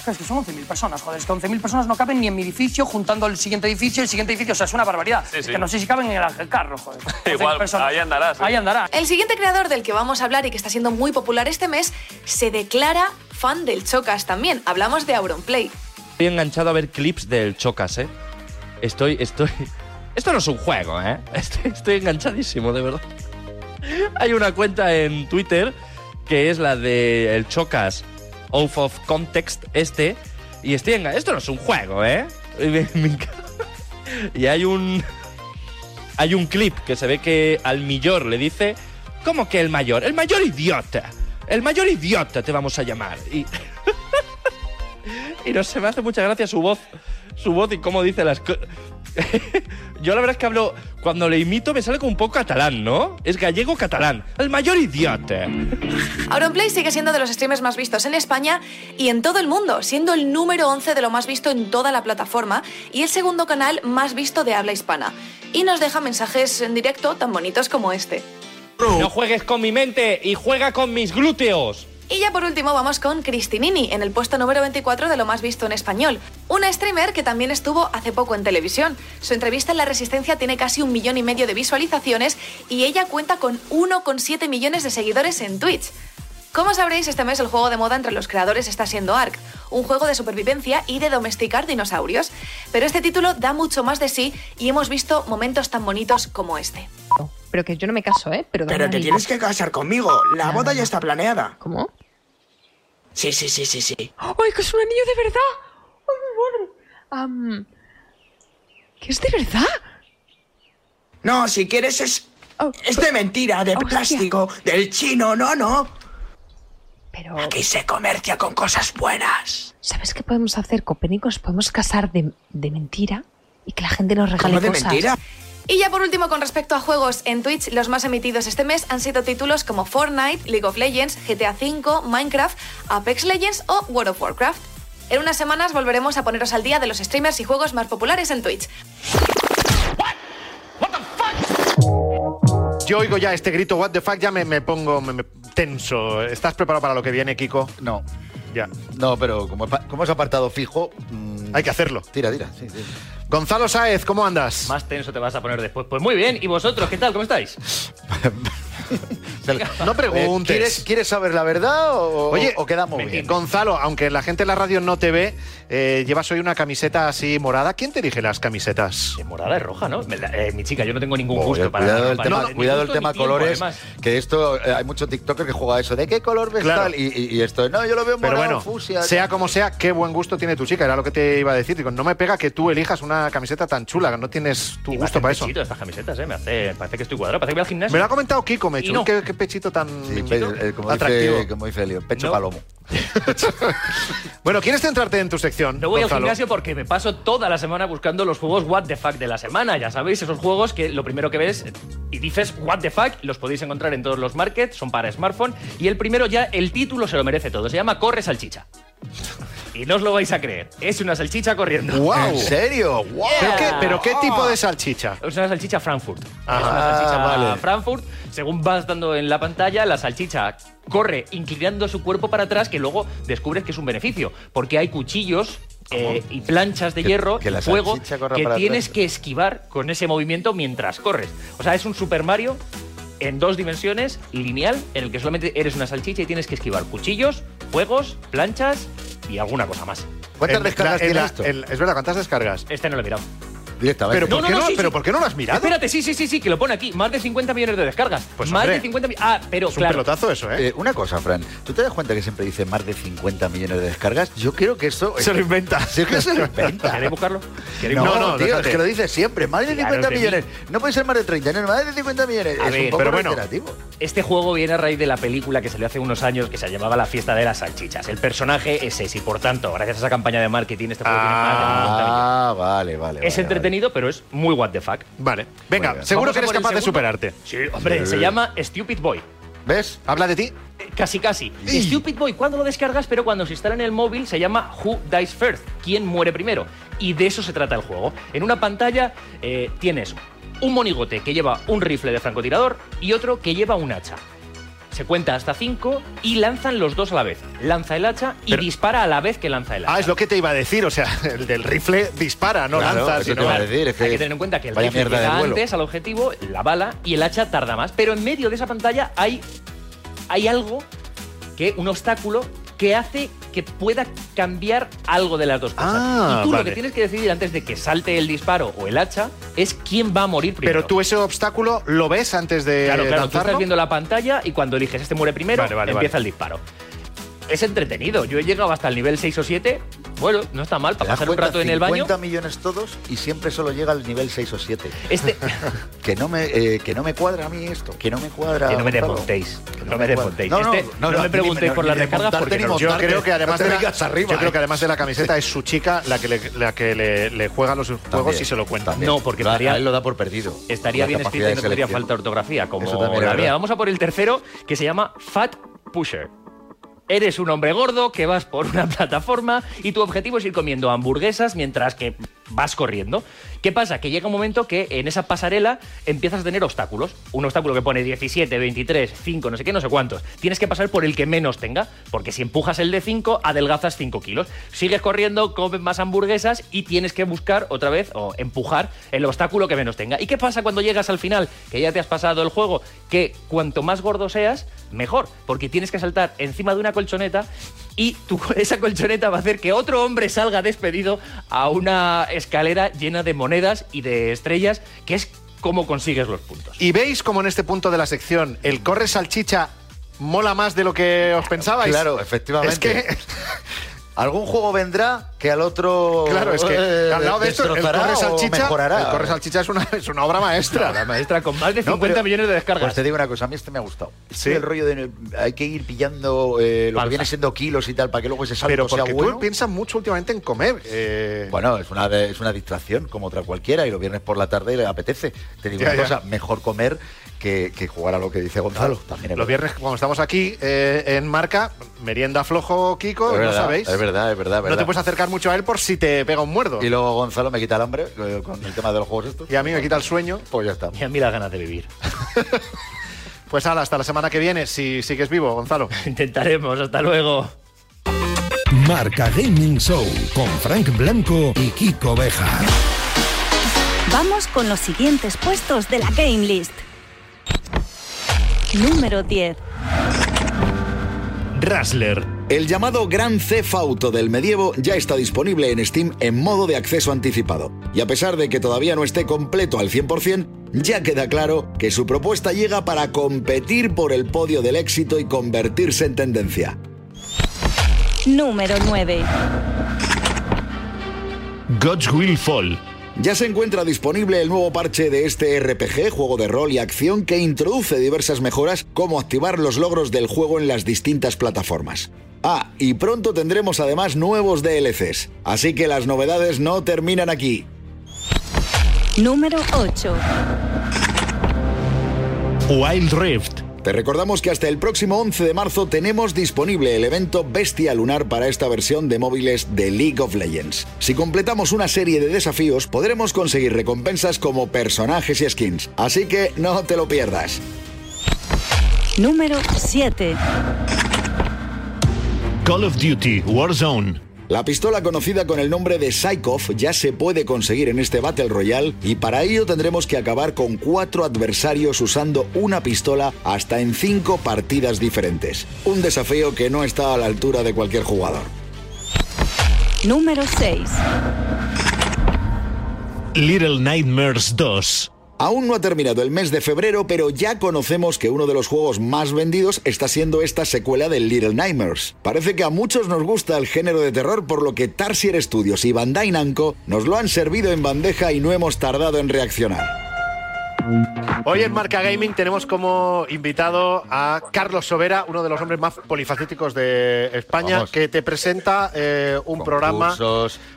es que son 11.000 personas, joder, es que 11.000 personas no caben ni en mi edificio, juntando el siguiente edificio, el siguiente edificio, o sea, es una barbaridad. Sí, sí. Que no sé si caben en el Ángel Carro, joder. 11.000 Igual, personas. ahí andarás. sí. Ahí andará. El siguiente creador del que vamos a hablar y que está siendo muy popular este mes se declara fan del Chocas también. Hablamos de Auronplay. Estoy enganchado a ver clips del Chocas, ¿eh? Estoy, estoy... Esto no es un juego, ¿eh? Estoy, enganchadísimo, de verdad. Hay una cuenta en Twitter que es la de el Chocas Off of Context este y estoy enganchado. Esto no es un juego, ¿eh? Y. Y hay un... Hay un clip que se ve que al mayor le dice... ¿Cómo que el mayor? El mayor idiota. El mayor idiota te vamos a llamar. Y... Y no se me hace mucha gracia su voz. su voz y cómo dice las cosas. Yo la verdad es que hablo, cuando le imito me sale como un poco catalán, ¿no? Es gallego-catalán. El mayor idiota. Auronplay sigue siendo de los streamers más vistos en España y en todo el mundo, siendo el número 11 de lo más visto en toda la plataforma y el segundo canal más visto de habla hispana. Y nos deja mensajes en directo tan bonitos como este. No juegues con mi mente y juega con mis glúteos. Y ya por último vamos con Cristinini, en el puesto número 24 de lo más visto en español. Una streamer que también estuvo hace poco en televisión. Su entrevista en La Resistencia tiene casi un millón y medio de visualizaciones y ella cuenta con 1,7 millones de seguidores en Twitch. Como sabréis, este mes el juego de moda entre los creadores está siendo Ark, un juego de supervivencia y de domesticar dinosaurios. Pero este título da mucho más de sí y hemos visto momentos tan bonitos como este. Pero que yo no me caso, ¿eh? Pero, Pero te tienes que casar conmigo. La boda ya está planeada. ¿Cómo? Sí, sí, sí, sí, sí. ¡Ay, que es un anillo de verdad! ¡Ay, mi madre! ¿Qué es de verdad? No, si quieres es... Oh, Es de mentira, de plástico, del chino, no, no. Pero... Aquí se comercia con cosas buenas. ¿Sabes qué podemos hacer, Copérnicos? Podemos casar de, de mentira y que la gente nos regale ¿Cómo de cosas. mentira? Y ya por último, con respecto a juegos en Twitch, los más emitidos este mes han sido títulos como Fortnite, League of Legends, GTA V, Minecraft, Apex Legends o World of Warcraft. En unas semanas volveremos a poneros al día de los streamers y juegos más populares en Twitch. Yo oigo ya este grito, what the fuck, ya me, me pongo me- me tenso. ¿Estás preparado para lo que viene, Kiko? No. Ya. No, pero como, como es apartado fijo. mm, Hay que hacerlo. Tira, tira. Sí, sí. Gonzalo Sáez, ¿cómo andas? Más tenso te vas a poner después. Pues muy bien. ¿Y vosotros qué tal? ¿Cómo estáis? No preguntes. ¿Quieres, ¿Quieres saber la verdad o, Oye, o quedamos bien? Gonzalo, aunque la gente en la radio no te ve, eh, llevas hoy una camiseta así morada. ¿Quién te elige las camisetas? Morada y roja, ¿no? Me la- eh, mi chica, yo no tengo ningún Oye, gusto para cuidado el para- tema, ni cuidado el gusto ni tema tiempo, colores, además. que esto eh, hay mucho TikToker que juega a eso de qué color ves Claro. tal y, y- y esto no, yo lo veo Pero morado, bueno, fucsia. sea como sea, qué buen gusto tiene tu chica. Era lo que te iba a decir. Digo, no me pega que tú elijas una camiseta tan chula, no tienes tu Y me gusto hacen para eso. pechito estas camisetas, ¿eh? Me hace, parece que estoy cuadrado. Parece que voy al gimnasio. Me lo ha comentado Kiko, me ha Y dicho, no. "Uy, qué, qué pechito tan Sí, pe- eh, como, atractivo. dice, como dice Elio, pecho No. palomo. Bueno, ¿quieres centrarte en tu sección? No voy al gimnasio porque me paso toda la semana buscando los juegos What the Fuck de la semana. Ya sabéis, esos juegos que lo primero que ves y dices What the Fuck, los podéis encontrar en todos los markets, son para smartphone. Y el primero ya, el título se lo merece todo. Se llama Corre Salchicha. Y no os lo vais a creer. Es una salchicha corriendo. ¡Guau! ¿En serio? ¡Guau! ¿Pero qué, pero qué tipo de salchicha? Es una salchicha Frankfurt. Ah, es una salchicha vale. Frankfurt. Según vas dando en la pantalla, la salchicha corre inclinando su cuerpo para atrás, que luego descubres que es un beneficio. Porque hay cuchillos eh, y planchas de Que- hierro, que la y fuego, salchicha que tienes atrás. que esquivar con ese movimiento mientras corres. O sea, es un Super Mario en dos dimensiones, lineal, en el que solamente eres una salchicha y tienes que esquivar cuchillos, fuegos, planchas y alguna cosa más. ¿Cuántas descargas la- en tiene la- esto? es verdad, ¿cuántas descargas? Este no lo he mirado. Directamente. Pero, ¿por, qué no, sí, pero sí. ¿por qué no lo has mirado? Espérate, sí, sí, sí, sí, que lo pone aquí. Más de 50 millones de descargas. Pues, más hombre, de 50 millones. Ah, pero Es un claro. pelotazo eso, ¿eh? Eh, una cosa, Fran, ¿tú te das cuenta que siempre dice más de 50 millones de descargas? Yo creo que eso... Se lo inventa. Sí, es que se lo inventa. ¿Queréis buscarlo? ¿Queréis No, buscarlo? no, tío, déjate. es que lo dice siempre. Más de Claro, 50 de mí. millones. No puede ser más de 30, no, más de 50 millones. A es ver, un poco pero bueno. Este juego viene a raíz de la película que salió hace unos años que se llamaba La fiesta de las salchichas. El personaje es ese y por tanto, gracias a esa campaña de marketing, este juego tiene más de 50 millones. Ah, vale, vale. Es vale, entretenido, pero es muy what the fuck. Vale, venga, seguro que eres capaz de superarte. Sí, hombre, Sí. se llama Stupid Boy. ¿Ves? ¿Habla de ti? Eh, Casi, casi. Stupid Boy, cuando lo descargas, pero cuando se instala en el móvil, se llama Who Dies First? ¿Quién muere primero? Y de eso se trata el juego. En una pantalla eh, tienes un monigote que lleva un rifle de francotirador y otro que lleva un hacha. Se cuenta hasta cinco y lanzan los dos a la vez. Lanza el hacha y Pero- dispara a la vez que lanza el hacha. Ah, es lo que te iba a decir. O sea, el del rifle dispara, no Claro, lanza, eso te sino. iba a decir, es que Hay que tener en cuenta que el vaya rifle mierda de llega vuelo. antes al objetivo, la bala, y el hacha tarda más. Pero en medio de esa pantalla hay, hay algo, que un obstáculo, que hace que pueda cambiar algo de las dos cosas. Ah, y tú lo que tienes que decidir antes de que salte el disparo o el hacha es quién va a morir primero. Pero tú ese obstáculo lo ves antes de Claro, claro, tú lanzarlo. estás viendo la pantalla y cuando eliges este muere primero, Vale, vale, empieza vale. el disparo. Es entretenido. Yo he llegado hasta el nivel 6 o 7 Bueno, no está mal ¿Te para pasar un rato en el baño. 50 millones todos y siempre solo llega al nivel 6 o 7. Este, Que no me, eh, que no me cuadra a mí esto, que no me cuadra. que no me desmontéis. Que no me desmontéis. No, no, Este, no, no no, me preguntéis ni- por ni las recargas porque ni no. Yo creo que además de la, arriba, yo creo ¿eh? que además de la camiseta es su chica la que le, la que le, le juega los juegos y se lo cuenta. No, porque a estaría- él lo da por perdido. Estaría bien escrita y no tendría falta ortografía, como también la mía. Vamos a por el tercero, que se llama Fat Pusher. Eres un hombre gordo que vas por una plataforma y tu objetivo es ir comiendo hamburguesas mientras que vas corriendo. ¿Qué pasa? Que llega un momento que en esa pasarela empiezas a tener obstáculos. Un obstáculo que pone 17, 23, 5, no sé qué, no sé cuántos. Tienes que pasar por el que menos tenga, porque si empujas el de 5, adelgazas 5 kilos. Sigues corriendo, comes más hamburguesas y tienes que buscar otra vez o empujar el obstáculo que menos tenga. ¿Y qué pasa cuando llegas al final? Que ya te has pasado el juego, que cuanto más gordo seas, mejor, porque tienes que saltar encima de una colchoneta y tu- esa colchoneta va a hacer que otro hombre salga despedido a una escalera llena de monedas y de estrellas, que es cómo consigues los puntos. Y veis como en este punto de la sección el corre salchicha mola más de lo que os pensabais. Claro, efectivamente. Es que Algún juego vendrá que al otro. Claro, es que eh, al lado de esto, el Corre Salchicha, mejorará. el Corre Salchicha es una, es una obra maestra. La maestra con más de No, 50 pero- millones de descargas. Pues te digo una cosa, a mí este me ha gustado. Sí. el rollo de hay que ir pillando eh, lo que viene siendo kilos y tal para que luego ese salto Pero sea porque bueno. tú piensas mucho últimamente en comer. eh, Bueno, es una, es una distracción como otra cualquiera y los viernes por la tarde le apetece. Te digo Ya, una ya. cosa, mejor comer que, que jugar a lo que dice Gonzalo. También los verdad. viernes, cuando estamos aquí eh, en marca, merienda flojo, Kiko, Es no verdad, sabéis. Es verdad, es verdad, es No te verdad. puedes acercar mucho a él por si te pega un muerdo. Y luego Gonzalo me quita el hambre eh, con el tema de los juegos estos. Y a mí me quita el sueño. Pues ya está. Y a mí las ganas de vivir. Pues hala, hasta la semana que viene, si sigues vivo, Gonzalo. Intentaremos, hasta luego. Marca Gaming Show con Frank Blanco y Kiko Bejar. Vamos con los siguientes puestos de la Game List. Número 10. Rassler. El llamado Gran Theft Auto del medievo ya está disponible en Steam en modo de acceso anticipado. Y a pesar de que todavía no esté completo al 100%, ya queda claro que su propuesta llega para competir por el podio del éxito y convertirse en tendencia. Número 9. God's Will Fall. Ya se encuentra disponible el nuevo parche de este RPG, juego de rol y acción, que introduce diversas mejoras como activar los logros del juego en las distintas plataformas. Ah, y pronto tendremos además nuevos DLCs, así que las novedades no terminan aquí. Número 8. Wild Rift. Te recordamos que hasta el próximo 11 de marzo tenemos disponible el evento Bestia Lunar para esta versión de móviles de League of Legends. Si completamos una serie de desafíos, podremos conseguir recompensas como personajes y skins. Así que no te lo pierdas. Número 7. Call of Duty Warzone. La pistola conocida con el nombre de Psychoff ya se puede conseguir en este Battle Royale y para ello tendremos que acabar con cuatro adversarios usando una pistola hasta en cinco partidas diferentes. Un desafío que no está a la altura de cualquier jugador. Número 6. Little Nightmares 2. Aún no ha terminado el mes de febrero, pero ya conocemos que uno de los juegos más vendidos está siendo esta secuela de Little Nightmares. Parece que a muchos nos gusta el género de terror, por lo que Tarsier Studios y Bandai Namco nos lo han servido en bandeja y no hemos tardado en reaccionar. Hoy en Marca Gaming tenemos como invitado a Carlos Sobera, uno de los hombres más polifacéticos de España, Vamos. que te presenta eh, un programa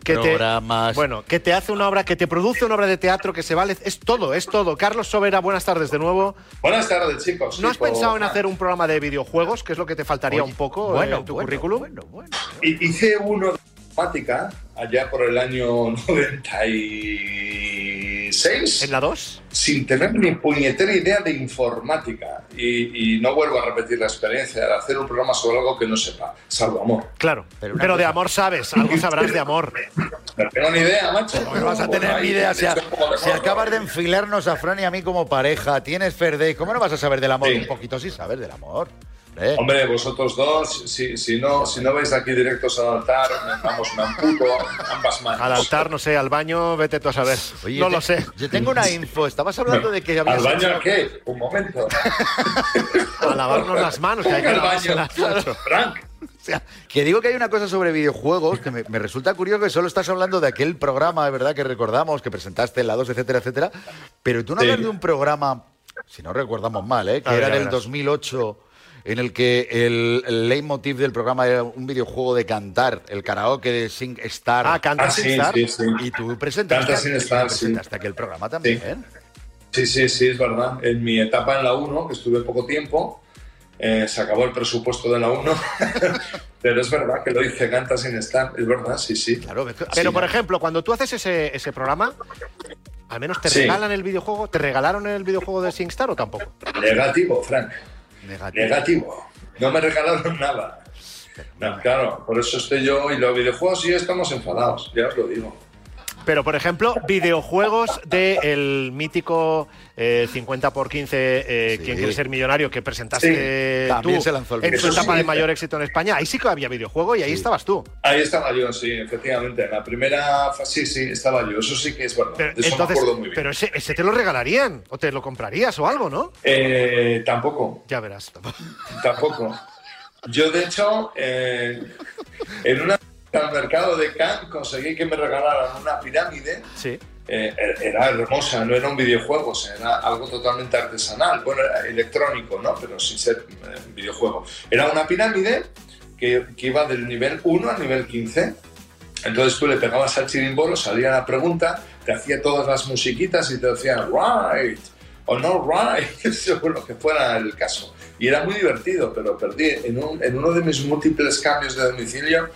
que programas. te bueno, que te hace una obra, que te produce una obra de teatro, que se vale, es todo, es todo. Carlos Sobera, buenas tardes de nuevo. Buenas tardes, chicos. ¿No has pensado en hacer un programa de videojuegos, que es lo que te faltaría Oye, un poco bueno, en tu bueno, currículum? I- Hice uno de informática allá por el año 96. ¿En la 2? Sin tener ni puñetera idea de informática. Y, y no vuelvo a repetir la experiencia de hacer un programa sobre algo que no sepa, salvo amor. Claro, Pero de amor sabes, algo sabrás de amor. No tengo ni idea, macho. No vas a tener ni idea. de Si, a- acabas de enfilarnos a Fran y a mí como pareja, tienes Ferde, ¿cómo no vas a saber del amor? Sí. Un poquito sí sabes del amor. ¿Eh? Hombre, vosotros dos, si, si, no, si no vais aquí directos al altar, vamos, me amputo ambas manos. Al altar, no sé, al baño, vete tú a saber. Oye, no te- lo sé. Yo tengo una info. Estabas hablando de que ¿Al baño hecho- a qué? Un momento. A lavarnos las manos, que hay que al baño. las manos. Frank, sea, que digo que hay una cosa sobre videojuegos que me, me resulta curioso que solo estás hablando de aquel programa, de verdad, que recordamos, que presentaste en la 2, etcétera, etcétera. Pero tú no Sí. hablas de un programa, si no recordamos mal, ¿eh? que A era del verás. 2008, en el que el, el leitmotiv del programa era un videojuego de cantar, el karaoke de Sing Star. Ah, Canta Ah, Sin sí, Star. sí, sí. Y tú presentaste, Canta Sin Star, presentaste aquel programa también. Sí, sí, sí, es verdad. En mi etapa en la 1, que estuve poco tiempo, eh, se acabó el presupuesto de la 1, pero es verdad que lo hice Canta sin estar, es verdad, sí, sí. Claro, Pero, por ejemplo, cuando tú haces ese, ese programa, al menos te Sí. regalan el videojuego. ¿Te regalaron el videojuego de SingStar o tampoco? Negativo, Frank. Negativo. Negativo. No me regalaron nada. No, claro, por eso estoy yo y los videojuegos y yo estamos enfadados, ya os lo digo. Pero, por ejemplo, videojuegos del mítico eh, 50 por 15 eh, ¿Quién quiere ser millonario? que presentaste Sí. También tú se lanzó el en su etapa de mayor éxito en España. Ahí sí que había videojuego y ahí estabas tú. Ahí estaba yo, sí, efectivamente. En la primera fase, sí, sí, estaba yo. Eso sí que es verdad. Pero, eso entonces, me acuerdo muy bien. pero ese, ese te lo regalarían o te lo comprarías o algo, ¿no? Eh, tampoco. Ya verás. Tampoco. Yo, de hecho, eh, en una al mercado de Cannes conseguí que me regalaran una pirámide. Sí. Eh, era hermosa, no era un videojuego, o sea, era algo totalmente artesanal, bueno, era electrónico, ¿no? Pero sin ser eh, videojuego. Era una pirámide que, que iba del nivel 1 al nivel 15. Entonces tú le pegabas al chirimbolo, salía la pregunta, te hacía todas las musiquitas y te decía right o no right, según lo que fuera el caso. Y era muy divertido, pero perdí en, un- en uno de mis múltiples cambios de domicilio,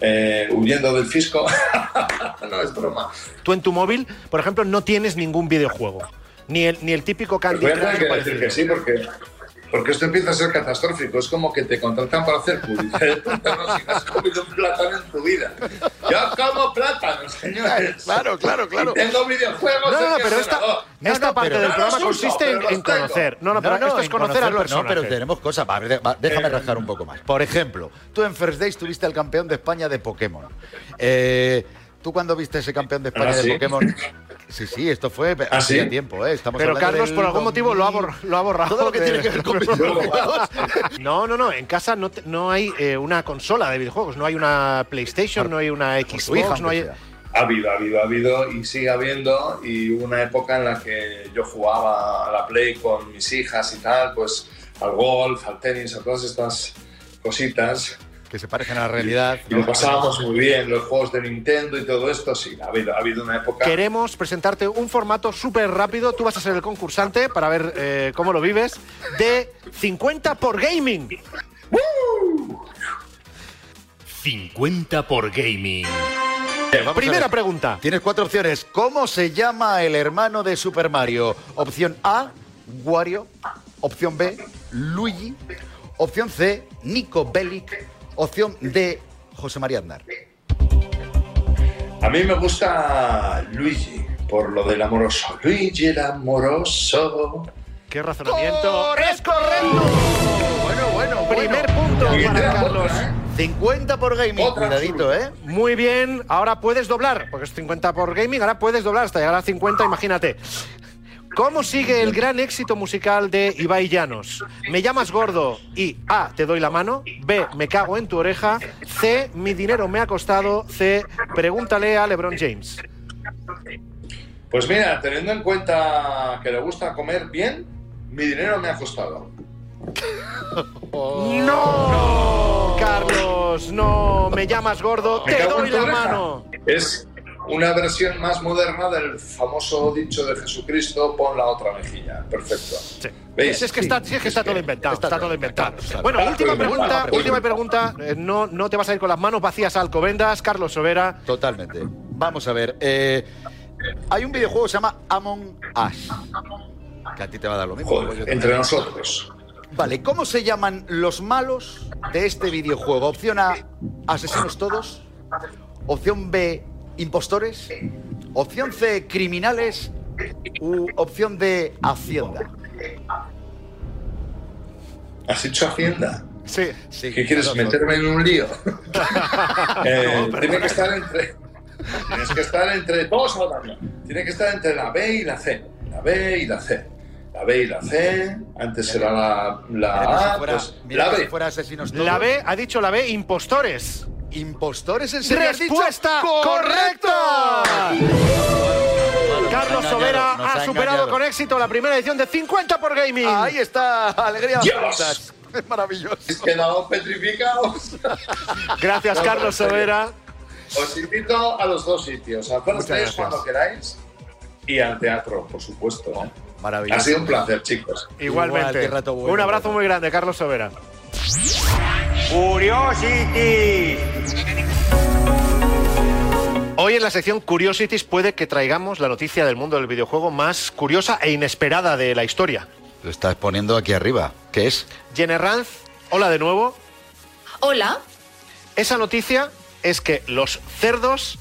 eh, huyendo del fisco. no es broma. Tú en tu móvil, por ejemplo, no tienes ningún videojuego. Ni el, ni el típico Candy voy a tener Crush que decir que sí, porque, porque esto empieza a ser catastrófico. Es como que te contratan para hacer publicidad de plátanos y no has comido un plátano en tu vida. Yo como plátanos, señores. Claro, claro, claro. Y tengo videojuegos. No, no, pero es esta, esta parte pero- del No programa los uso, consiste en, los conocer. No, no, pero esto es conocer al conocerlo, personaje. No, pero tenemos cosas. Va, va, déjame rajar un poco más. Por ejemplo, tú en First Days tuviste al campeón de España de Pokémon. Eh, ¿Tú cuando viste ese campeón de España Ah, de ¿sí? Pokémon? Sí, sí, esto fue ¿Ah, hace sí? tiempo, ¿eh? Estamos Pero Carlos, por algún motivo, lo ha, 2000. bor- lo ha borrado. Todo lo que de- tiene que ver con videojuegos. No, no, no. En casa no, te- no hay eh, una consola de videojuegos. No hay una PlayStation, no hay una tu hija, Xbox, no hay. Ha habido, ha habido, ha habido y sigue habiendo. Y hubo una época en la que yo jugaba a la Play con mis hijas y tal, pues al golf, al tenis, a todas estas cositas. Que se parecen a la realidad. Y lo pasábamos muy bien, los juegos de Nintendo y todo esto, sí, ha habido, ha habido una época. Queremos presentarte un formato súper rápido. Tú vas a ser el concursante para ver eh, cómo lo vives. De 50 por gaming. 50 por gaming. Vamos Primera pregunta. Tienes cuatro opciones. ¿Cómo se llama el hermano de Super Mario? Opción A, Wario. Opción B, Luigi. Opción C, Nico Bellic. Opción D, José María Aznar. A mí me gusta Luigi, por lo del amoroso. Luigi el amoroso. ¿Qué razonamiento? ¡Es correcto! Bueno, bueno, Primer punto Y para Carlos. otra, ¿eh? 50 por gaming, Otra cuidadito, ¿eh? Muy bien, ahora puedes doblar, porque es 50 por gaming, ahora puedes doblar hasta llegar a 50, imagínate. ¿Cómo sigue el gran éxito musical de Ibai Llanos? Me llamas gordo y A, te doy la mano, B, me cago en tu oreja, C, mi dinero me ha costado, C, pregúntale a LeBron James. Pues mira, teniendo en cuenta que le gusta comer bien, mi dinero me ha costado. ¡No! Carlos, no, me llamas gordo, Me te doy la oreja. mano. Es una versión más moderna del famoso dicho de Jesucristo, pon la otra mejilla. Perfecto. ¿Veis? Si es que está, es que está todo inventado, está, todo inventado. claro. Bueno, Claro, última claro, pregunta, claro. última pregunta. Eh, no, no te vas a ir con las manos vacías a Alcobendas, Carlos Sobera. Totalmente. Vamos a ver. eh, hay un videojuego que se llama Among Us. Que a ti te va a dar lo mismo. Joder, entre nosotros. Vale, ¿cómo se llaman los malos de este videojuego? Opción A, asesinos todos. Opción B, impostores. Opción C, criminales. U opción D, Hacienda. ¿Has hecho Hacienda? Sí. ¿Qué quieres? claro, ¿Meterme en un lío? Eh, No, tiene que estar entre. Tienes que estar entre. Todos Tiene que estar entre la B y la C. La B y la C. La B y la C, antes era la, si A, fuera- pues la que B. si fuera asesinos todos. La B, ha dicho la B, impostores. ¿Impostores en serio has dicho? ¡Respuesta correcta! Carlos Sobera ha ha superado engañado. con éxito la primera edición de 50 por Gaming. Ahí está, alegría. Dios. Es maravilloso. Quedado petrificados. Gracias, No, Carlos. Sobera. Os invito a los dos sitios, al gracias. cuando queráis y al teatro, por supuesto. ¿eh? Maravilloso. Ha sido un placer, chicos. Igualmente. Igual, qué rato bueno, un abrazo muy grande, Carlos Sobera. Curiosity. Hoy en la sección Curiosities puede que traigamos la noticia del mundo del videojuego más curiosa e inesperada de la historia. Lo estás poniendo aquí arriba. ¿Qué es? Jenny Ranz, hola de nuevo. Hola. Esa noticia es que los cerdos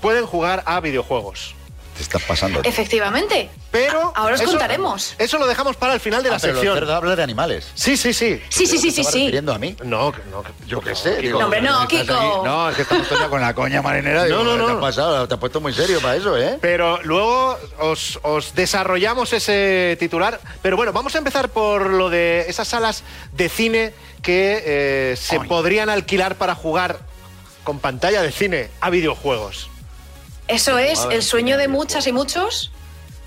pueden jugar a videojuegos. Te estás pasando. Efectivamente. Pero Ahora os eso- contaremos. Eso lo dejamos para el final de la Ah, pero sección. cerdos hablan de animales. Sí, sí, sí. Sí, sí, sí, sí, ¿Te estaba sí. refiriendo a mí? No, que- no, Yo qué sé. Digo, No, hombre, no, Kiko. aquí- No, es que estamos todos ya con la coña marinera. Digo, No, no, ¿qué no. te ha pasado? Te has puesto muy serio para eso, ¿eh? Pero luego os, os desarrollamos ese titular. Pero bueno, vamos a empezar por lo de esas salas de cine que eh, se podrían alquilar para jugar con pantalla de cine a videojuegos. Eso es Madre el sueño de muchas y muchos.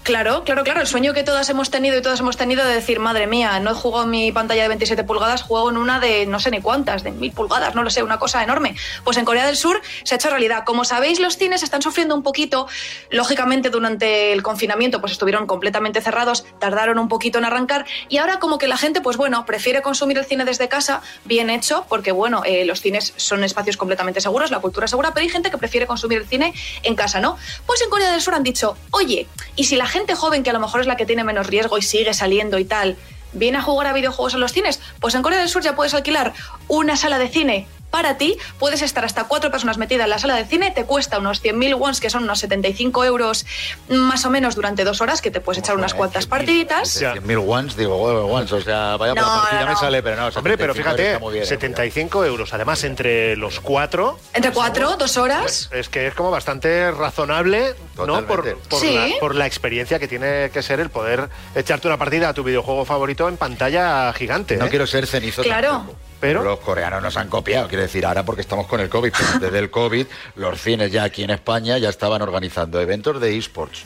Claro, claro, claro. El sueño que todas hemos tenido y todas hemos tenido de decir, madre mía, no juego en mi pantalla de 27 pulgadas, juego en una de no sé ni cuántas, de mil pulgadas, no lo sé, una cosa enorme. Pues en Corea del Sur se ha hecho realidad. Como sabéis, los cines están sufriendo un poquito. Lógicamente, durante el confinamiento, pues estuvieron completamente cerrados, tardaron un poquito en arrancar y ahora como que la gente, pues bueno, prefiere consumir el cine desde casa, bien hecho, porque bueno, eh, los cines son espacios completamente seguros, la cultura es segura, pero hay gente que prefiere consumir el cine en casa, ¿no? Pues en Corea del Sur han dicho, oye, y si la gente joven, que a lo mejor es la que tiene menos riesgo y sigue saliendo y tal, viene a jugar a videojuegos en los cines, pues en Corea del Sur ya puedes alquilar una sala de cine para ti, puedes estar hasta cuatro personas metidas en la sala de cine, te cuesta unos 100.000 wons, que son unos 75 euros más o menos durante dos horas, que te puedes echar unas cuantas partiditas. 100.000 ones, digo, oh, ones, o sea, vaya por No, la partida no, me sale, pero no. Hombre, pero 75 fíjate, bien, ¿eh? 75 euros. Además, entre los cuatro, Entre cuatro, dos horas. es que es como bastante razonable, ¿no? Por, por Sí. la, por la experiencia que tiene que ser el poder echarte una partida a tu videojuego favorito en pantalla gigante. No ¿eh? quiero ser cenizo. Claro. tampoco. Pero- los coreanos nos han copiado, quiero decir, ahora porque estamos con el COVID, pero antes del COVID, los cines ya aquí en España ya estaban organizando eventos de esports.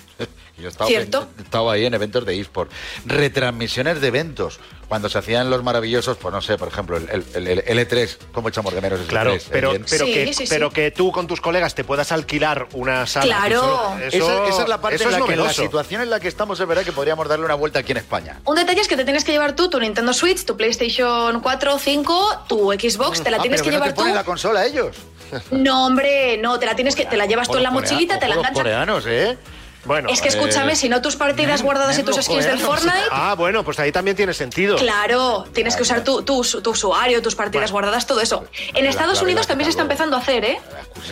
Yo estaba, Cierto. estaba ahí en eventos de esports. Retransmisiones de eventos. Cuando se hacían los maravillosos, pues no sé, por ejemplo, el, el- el- el E3, ¿cómo echamos de menos ese Claro, E3? pero, pero, Sí, que, sí, sí. pero que tú con tus colegas te puedas alquilar una sala. Claro. Eso, eso- esa, esa es la parte eso en es la que en la situación en la que estamos es verdad que podríamos darle una vuelta aquí en España. Un detalle es que te tienes que llevar tú tu Nintendo Switch, tu PlayStation 4 o 5, tu Xbox, te la Ah, tienes pero que no llevar te ponen tú. la consola ellos. No, hombre, no, te la tienes que te la llevas tú en la mochilita, te la enganchas. coreanos, ¿eh? Bueno, Es que escúchame, eh, si no tus partidas guardadas y tus skins del. Fortnite, Ah, bueno, pues ahí también tiene sentido. Claro, tienes que usar tu, tu, tu usuario, tus partidas guardadas, todo eso. En Estados la Unidos también se está empezando a hacer, ¿eh?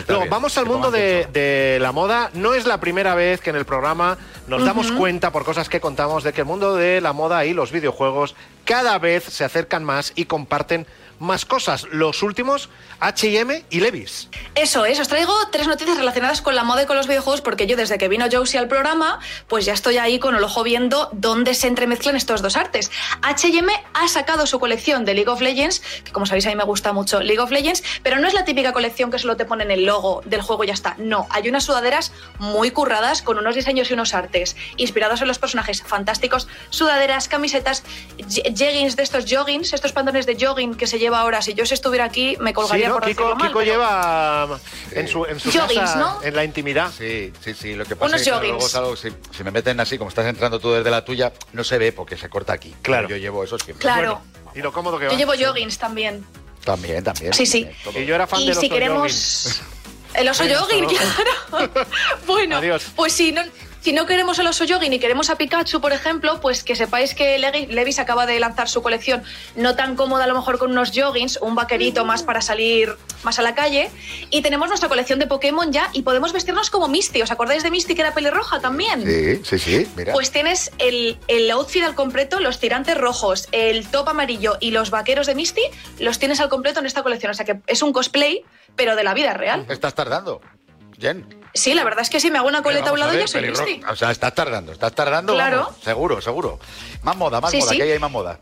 No, vamos al mundo de, de la moda. No es la primera vez que en el programa nos damos cuenta, por cosas que contamos, de que el mundo de la moda y los videojuegos cada vez se acercan más y comparten más cosas. Los últimos, HM y Levis. Eso es, os traigo tres noticias relacionadas con la moda y con los videojuegos porque yo desde que vino Josie al programa, pues ya estoy ahí con el ojo viendo dónde se entremezclan estos dos artes. H&M ha sacado su colección de League of Legends, que como sabéis a mí me gusta mucho League of Legends, pero no es la típica colección que solo te ponen el logo del juego y ya está. No, hay unas sudaderas muy curradas con unos diseños y unos artes inspirados en los personajes fantásticos, sudaderas, camisetas, je- jeggings de estos joggings, estos pantalones de jogging que se lleva ahora. Si yo si estuviera aquí me colgaría Sí, ¿no? por Kiko, decirlo mal, Kiko pero- lleva en su, en su Joggings, casa, ¿no? en la intimidad. Sí, sí, sí. Lo que pasa Unos es que luego es algo, si, si me meten así, como estás entrando tú desde la tuya, no se ve porque se corta aquí. Claro. Yo llevo eso siempre. Claro. Y lo cómodo que Yo va. llevo joggings también. También, también. Sí, sí. también. Y yo era fan Y de los si queremos... El oso Sí, el oso jogging, jogging. claro. bueno, Adiós. pues si no, si no queremos el oso jogging y queremos a Pikachu, por ejemplo, pues que sepáis que Levi- Levi's acaba de lanzar su colección no tan cómoda a lo mejor con unos joggings, un vaquerito más para salir más a la calle. Y tenemos nuestra colección de Pokémon ya y podemos vestirnos como Misty. ¿Os acordáis de Misty que era pelirroja también? Sí, sí, sí. Mira. Pues tienes el, el outfit al completo, los tirantes rojos, el top amarillo y los vaqueros de Misty, los tienes al completo en esta colección. O sea que es un cosplay, pero de la vida real. Estás tardando. Jen. Sí, la verdad es que sí, me hago una coleta a un lado y ya soy listi. O sea, estás tardando, estás tardando. Claro. vamos, seguro, seguro. Más moda, más Sí, moda, sí. que ahí hay más moda.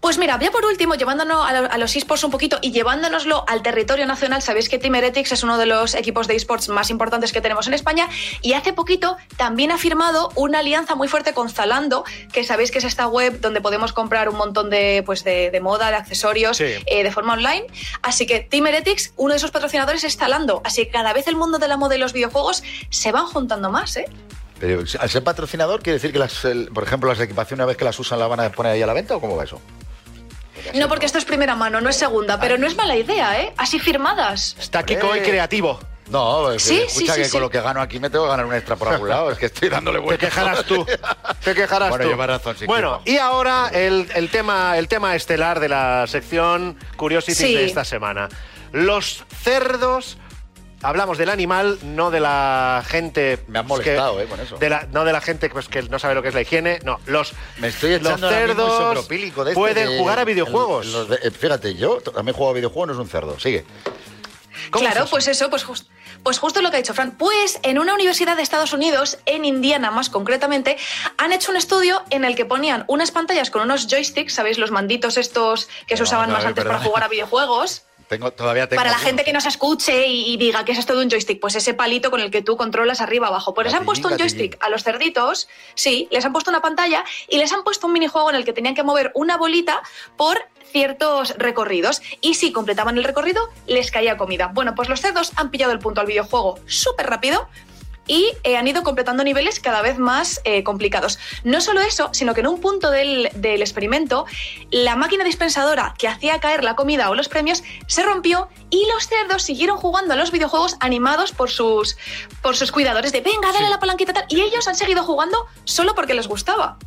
Pues mira, ya por último, llevándonos a, lo- a los esports un poquito y llevándonoslo al territorio nacional, sabéis que Team Heretics es uno de los equipos de esports más importantes que tenemos en España y hace poquito también ha firmado una alianza muy fuerte con Zalando, que sabéis que es esta web donde podemos comprar un montón de, pues de, de moda, de accesorios Sí. eh, de forma online. Así que Team Heretics, uno de sus patrocinadores es Zalando. Así que cada vez el mundo de la moda y los videojuegos se van juntando más, ¿eh? Pero al ser patrocinador, ¿quiere decir que, las, el- por ejemplo, las equipaciones, una vez que las usan, las van a poner ahí a la venta o cómo va eso? No, porque esto es primera mano, no es segunda, pero no es mala idea, ¿eh? Así firmadas. Está Kiko hoy creativo. No, es que Sí, escucha sí, sí, que sí. con lo que gano aquí me tengo que ganar un extra por algún lado. Es que estoy dándole Te vueltas. quejarás tú. Te quejarás Bueno, tú. llevas razón, sí, Bueno, y ahora el, el tema, el tema estelar de la sección Curiosities Sí. de esta semana. Los cerdos. Hablamos del animal, no de la gente. Me han pues, molestado, que- eh, con eso. de la- no de la gente pues, que no sabe lo que es la higiene. No, los, Me estoy los cerdos de este pueden de- jugar a videojuegos. el- los de- eh, fíjate, yo también juego a videojuegos, no es un cerdo. Sigue. Claro, pues eso, pues, pues justo lo que ha dicho Fran. Pues en una universidad de Estados Unidos, en Indiana más concretamente, han hecho un estudio en el que ponían unas pantallas con unos joysticks, ¿sabéis? Los manditos estos que se usaban más antes para jugar a videojuegos. Tengo, todavía tengo. Para la gente que no se escuche y, y diga que es esto de un joystick, pues ese palito con el que tú controlas arriba abajo. Pues les han puesto un gatillín. joystick a los cerditos, sí, les han puesto una pantalla y les han puesto un minijuego en el que tenían que mover una bolita por ciertos recorridos. Y si completaban el recorrido, les caía comida. Bueno, pues los cerdos han pillado el punto al videojuego súper rápido y eh, han ido completando niveles cada vez más eh, complicados. No solo eso, sino que en un punto del, del experimento, la máquina dispensadora que hacía caer la comida o los premios se rompió y los cerdos siguieron jugando a los videojuegos animados por sus, por sus cuidadores de venga, dale la palanquita tal. Y ellos han seguido jugando solo porque les gustaba.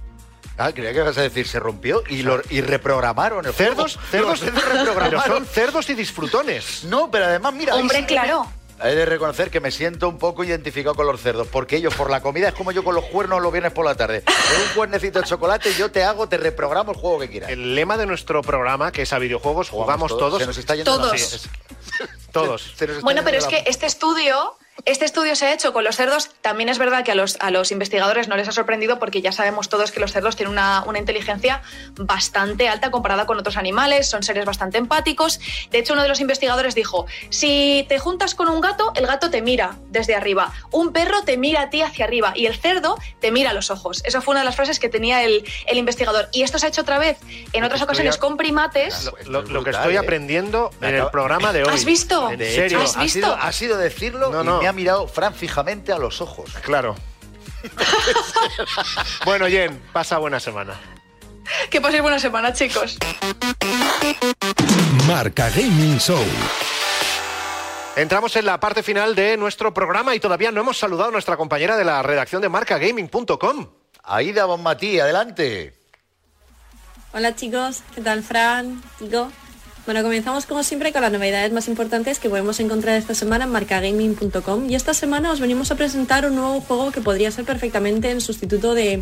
Ah, creía que ibas a decir, se rompió y, lo, y reprogramaron el Cerdos, juego. cerdos, cerdos pero reprogramaron. son cerdos y disfrutones. No, pero además, mira. ahí Hombre, claro. He de reconocer que me siento un poco identificado con los cerdos, porque ellos por la comida es como yo con los cuernos los viernes por la tarde. Con un cuernecito de chocolate yo te hago, te reprogramo el juego que quieras. El lema de nuestro programa, que es a videojuegos, jugamos todos. Se nos está yendo Todos. la- Sí, es- todos. Se nos está Bueno, yendo pero es que este estudio, este estudio se ha hecho con los cerdos. También es verdad que a los, a los investigadores no les ha sorprendido porque ya sabemos todos que los cerdos tienen una, una inteligencia bastante alta comparada con otros animales, son seres bastante empáticos. De hecho, uno de los investigadores dijo, si te juntas con un gato, el gato te mira desde arriba, un perro te mira a ti hacia arriba y el cerdo te mira a los ojos. Eso fue una de las frases que tenía el, el investigador. Y esto se ha hecho otra vez en otras ocasiones a- con primates. Lo, lo- lo que estoy ¿eh? aprendiendo en el programa de hoy. ¿Has visto? En De serio. ¿Has ha visto? sido, ha sido decirlo No, no. Me ha mirado Fran fijamente a los ojos. Claro. bueno, Jen, pasa buena semana. Que paséis buena semana, chicos. Marca Gaming Show. Entramos en la parte final de nuestro programa y todavía no hemos saludado a nuestra compañera de la redacción de marcagaming.com. Aida Bonmatí, adelante. Hola chicos, ¿qué tal Fran? Tico. Bueno, comenzamos como siempre con las novedades más importantes que podemos encontrar esta semana en marcagaming.com y esta semana os venimos a presentar un nuevo juego que podría ser perfectamente el sustituto de,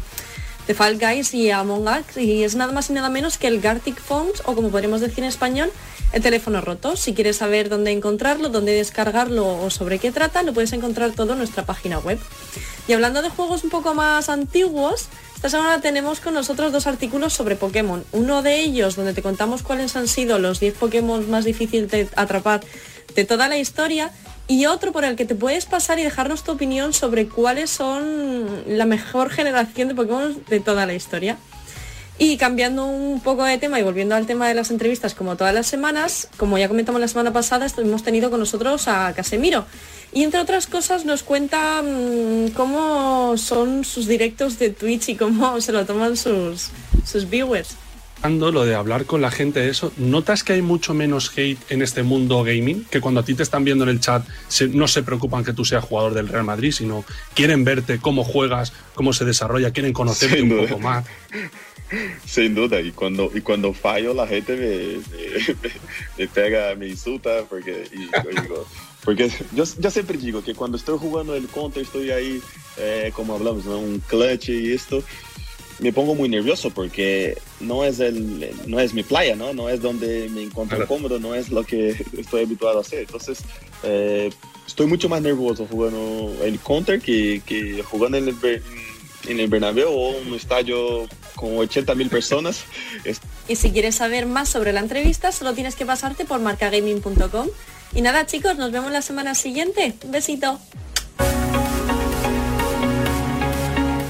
de Fall Guys y Among Us y es nada más y nada menos que el Gartic Phones o como podríamos decir en español, el teléfono roto. Si quieres saber dónde encontrarlo, dónde descargarlo o sobre qué trata, lo puedes encontrar todo en nuestra página web. Y hablando de juegos un poco más antiguos, esta semana tenemos con nosotros dos artículos sobre Pokémon. Uno de ellos donde te contamos cuáles han sido los 10 Pokémon más difíciles de atrapar de toda la historia y otro por el que te puedes pasar y dejarnos tu opinión sobre cuáles son la mejor generación de Pokémon de toda la historia. Y cambiando un poco de tema y volviendo al tema de las entrevistas como todas las semanas, como ya comentamos la semana pasada, hemos tenido con nosotros a Casemiro. Y entre otras cosas nos cuenta mm, cómo son sus directos de Twitch y cómo se lo toman sus, sus viewers. Lo de hablar con la gente de eso, ¿notas que hay mucho menos hate en este mundo gaming? Que cuando a ti te están viendo en el chat se- no se preocupan que tú seas jugador del Real Madrid, sino quieren verte cómo juegas, cómo se desarrolla, quieren conocerte Sin un duda. poco más. Sin duda, y cuando, y cuando fallo la gente me, me- me pega, me insulta, porque, y yo digo, porque yo, yo siempre digo que cuando estoy jugando el counter estoy ahí, eh, como hablamos, ¿no? un clutch y esto, me pongo muy nervioso porque no es, el, no es mi playa, ¿no? No es donde me encuentro Claro. cómodo, no es lo que estoy habituado a hacer. Entonces, eh, estoy mucho más nervioso jugando en Counter que, que jugando en el, en el Bernabéu o un estadio con 80 mil personas. Y si quieres saber más sobre la entrevista, solo tienes que pasarte por marcagaming.com. Y nada, chicos, nos vemos la semana siguiente. Un besito.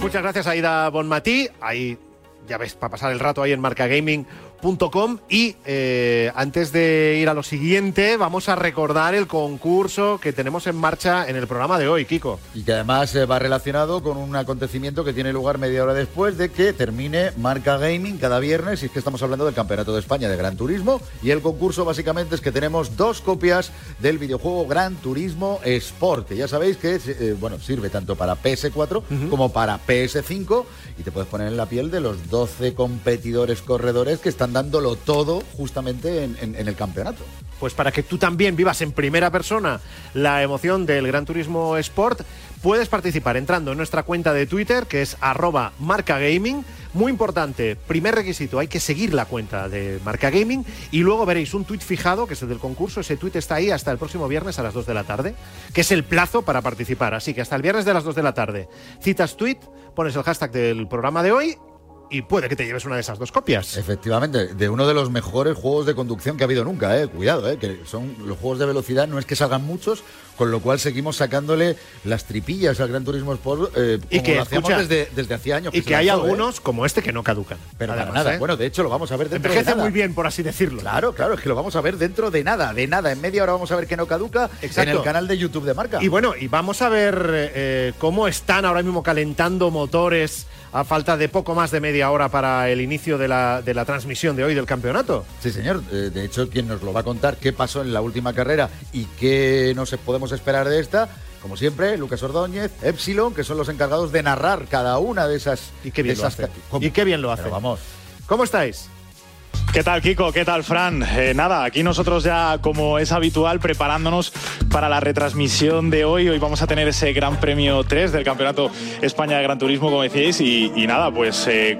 Muchas gracias, Aida Bonmatí. Ahí, ya ves, para pasar el rato ahí en Y eh, antes de ir a lo siguiente, vamos a recordar el concurso que tenemos en marcha en el programa de hoy, Kiko. Y que además eh, va relacionado con un acontecimiento que tiene lugar media hora después de que termine Marca Gaming cada viernes. Y es que estamos hablando del Campeonato de España de Gran Turismo. Y el concurso básicamente es que tenemos dos copias del videojuego Gran Turismo Sport. Que ya sabéis que eh, bueno, sirve tanto para PS4 como para PS5. Y te puedes poner en la piel de los 12 competidores corredores que están dándolo todo justamente en- el campeonato. Pues para que tú también vivas en primera persona la emoción del Gran Turismo Sport, puedes participar entrando en nuestra cuenta de Twitter, que es arroba marcagaming. Muy importante, primer requisito, hay que seguir la cuenta de Marca Gaming y luego veréis un tuit fijado, que es el del concurso. Ese tuit está ahí hasta el próximo viernes a las 2 de la tarde, que es el plazo para participar. Así que hasta el viernes de las 2 de la tarde citas tuit, pones el hashtag del programa de hoy y puede que te lleves una de esas dos copias. Efectivamente, de uno de los mejores juegos de conducción que ha habido nunca, eh. Cuidado, eh, que son los juegos de velocidad, no es que salgan muchos, con lo cual seguimos sacándole las tripillas al Gran Turismo Sport eh, Y como que, lo hacíamos escucha, desde, desde hacía años. Y que hay lanzó, eh. algunos como este que no caducan. Pero Además, nada. ¿eh? Bueno, de hecho lo vamos a ver dentro Envejece de nada. muy bien, por así decirlo. Claro, claro, es que lo vamos a ver dentro de nada, de nada. En media hora vamos a ver que no caduca Exacto. en el canal de YouTube de Marca. Y bueno, y vamos a ver cómo están ahora mismo calentando motores a falta de poco más de media hora para el inicio de la, de la transmisión de hoy del campeonato. Sí, señor. Eh, De hecho, quien nos lo va a contar qué pasó en la última carrera y qué nos podemos esperar de esta, como siempre, Lucas Ordóñez, Epsilon, que son los encargados de narrar cada una de esas. Y qué bien lo hace. Y qué bien lo hace. Pero vamos. ¿Cómo estáis? ¿Qué tal, Kiko? ¿Qué tal, Fran? Eh, nada, aquí nosotros ya, como es habitual, preparándonos para la retransmisión de hoy. Hoy vamos a tener ese Gran Premio 3 del Campeonato España de Gran Turismo, como decíais. Y, y nada, pues eh,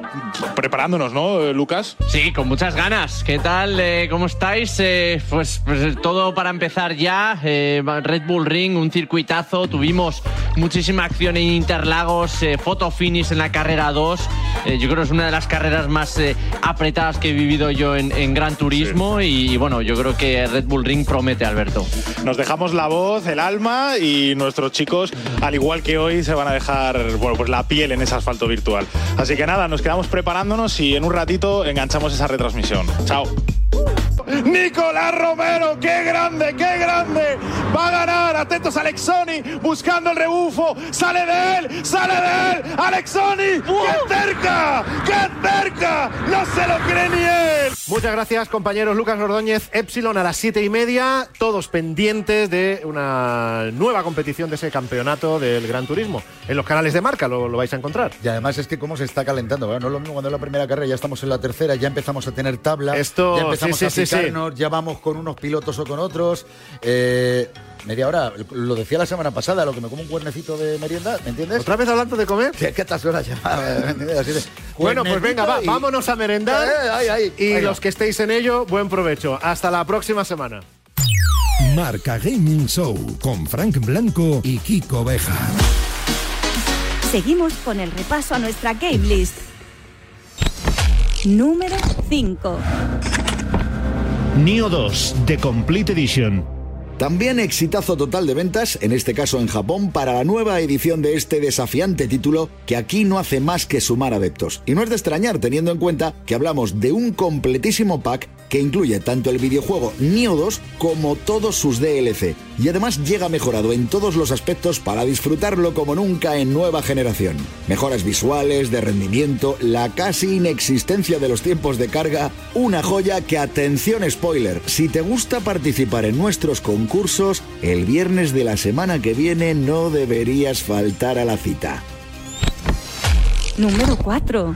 preparándonos, ¿no, eh, Lucas? Sí, con muchas ganas. ¿Qué tal? Eh, ¿Cómo estáis? Eh, pues, pues todo para empezar ya. Eh, Red Bull Ring, un circuitazo. Tuvimos muchísima acción en Interlagos, eh, foto finish en la carrera 2. Eh, yo creo que es una de las carreras más eh, apretadas que he vivido yo en, en Gran Turismo. Y, bueno, yo creo que Red Bull Ring promete, Alberto. Nos dejamos la voz, el alma y nuestros chicos, al igual que hoy, se van a dejar bueno, pues la piel en ese asfalto virtual. Así que nada, nos quedamos preparándonos y en un ratito enganchamos esa retransmisión. Chao. Nicolás Romero, qué grande, qué grande. Va a ganar, atentos Alexoni, buscando el rebufo. Sale de él, sale de él. Alexoni, qué cerca, qué cerca. No se lo cree ni él. Muchas gracias, compañeros Lucas Ordóñez, Epsilon a las siete y media, todos pendientes de una nueva competición de ese campeonato del Gran Turismo. En los canales de marca lo, lo vais a encontrar. Y además es que cómo se está calentando. No es lo mismo cuando es la primera carrera, ya estamos en la tercera, ya empezamos a tener tabla, Esto, ya empezamos sí, a sí, picarnos, ya vamos con unos pilotos o con otros. Eh, media hora, lo decía la semana pasada, lo que me como un cuernecito de merienda, ¿me entiendes? ¿Otra vez hablando de comer? Que, que estas horas ya, Bueno, pues venga, va, y- vámonos a merendar. Eh, ahí, ahí, y ahí los que estéis en ello, buen provecho. Hasta la próxima semana. Marca Gaming Show con Frank Blanco y Kiko Beja. Seguimos con el repaso a nuestra game list. Número 5. Neo 2 The Complete Edition. También exitazo total de ventas, en este caso en Japón, para la nueva edición de este desafiante título que aquí no hace más que sumar adeptos. Y no es de extrañar teniendo en cuenta que hablamos de un completísimo pack que incluye tanto el videojuego Neo 2 como todos sus DLC. Y además llega mejorado en todos los aspectos para disfrutarlo como nunca en nueva generación. Mejoras visuales, de rendimiento, la casi inexistencia de los tiempos de carga, una joya que atención spoiler, si te gusta participar en nuestros concursos, el viernes de la semana que viene no deberías faltar a la cita. Número 4.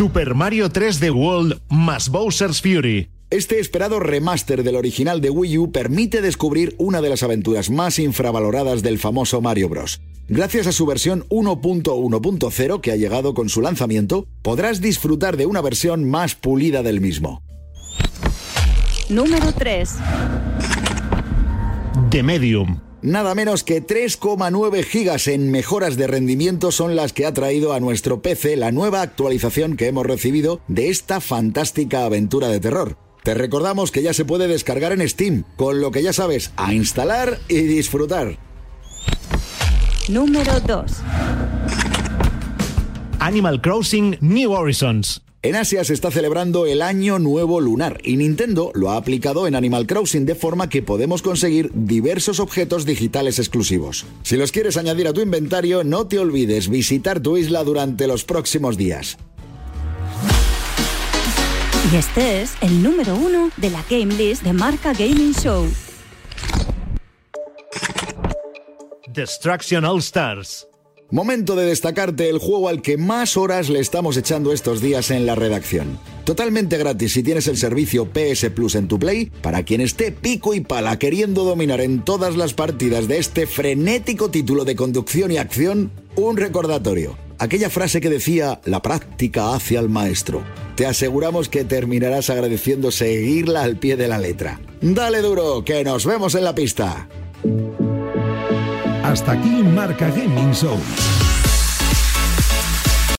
Super Mario 3D World más Bowser's Fury. Este esperado remaster del original de Wii U permite descubrir una de las aventuras más infravaloradas del famoso Mario Bros. Gracias a su versión 1.1.0 que ha llegado con su lanzamiento, podrás disfrutar de una versión más pulida del mismo. Número 3. The Medium. Nada menos que 3,9 gigas en mejoras de rendimiento son las que ha traído a nuestro PC la nueva actualización que hemos recibido de esta fantástica aventura de terror. Te recordamos que ya se puede descargar en Steam, con lo que ya sabes, a instalar y disfrutar. Número 2. Animal Crossing New Horizons. En Asia se está celebrando el Año Nuevo Lunar y Nintendo lo ha aplicado en Animal Crossing de forma que podemos conseguir diversos objetos digitales exclusivos. Si los quieres añadir a tu inventario, no te olvides visitar tu isla durante los próximos días. Y este es el número 1 de la Game List de Marca Gaming Show. Destruction All Stars. Momento de destacarte el juego al que más horas le estamos echando estos días en la redacción. Totalmente gratis si tienes el servicio PS Plus en tu Play, para quien esté pico y pala queriendo dominar en todas las partidas de este frenético título de conducción y acción, un recordatorio. Aquella frase que decía, la práctica hacia el maestro. Te aseguramos que terminarás agradeciendo seguirla al pie de la letra. Dale duro, que nos vemos en la pista. Hasta aquí Marca Gaming Show.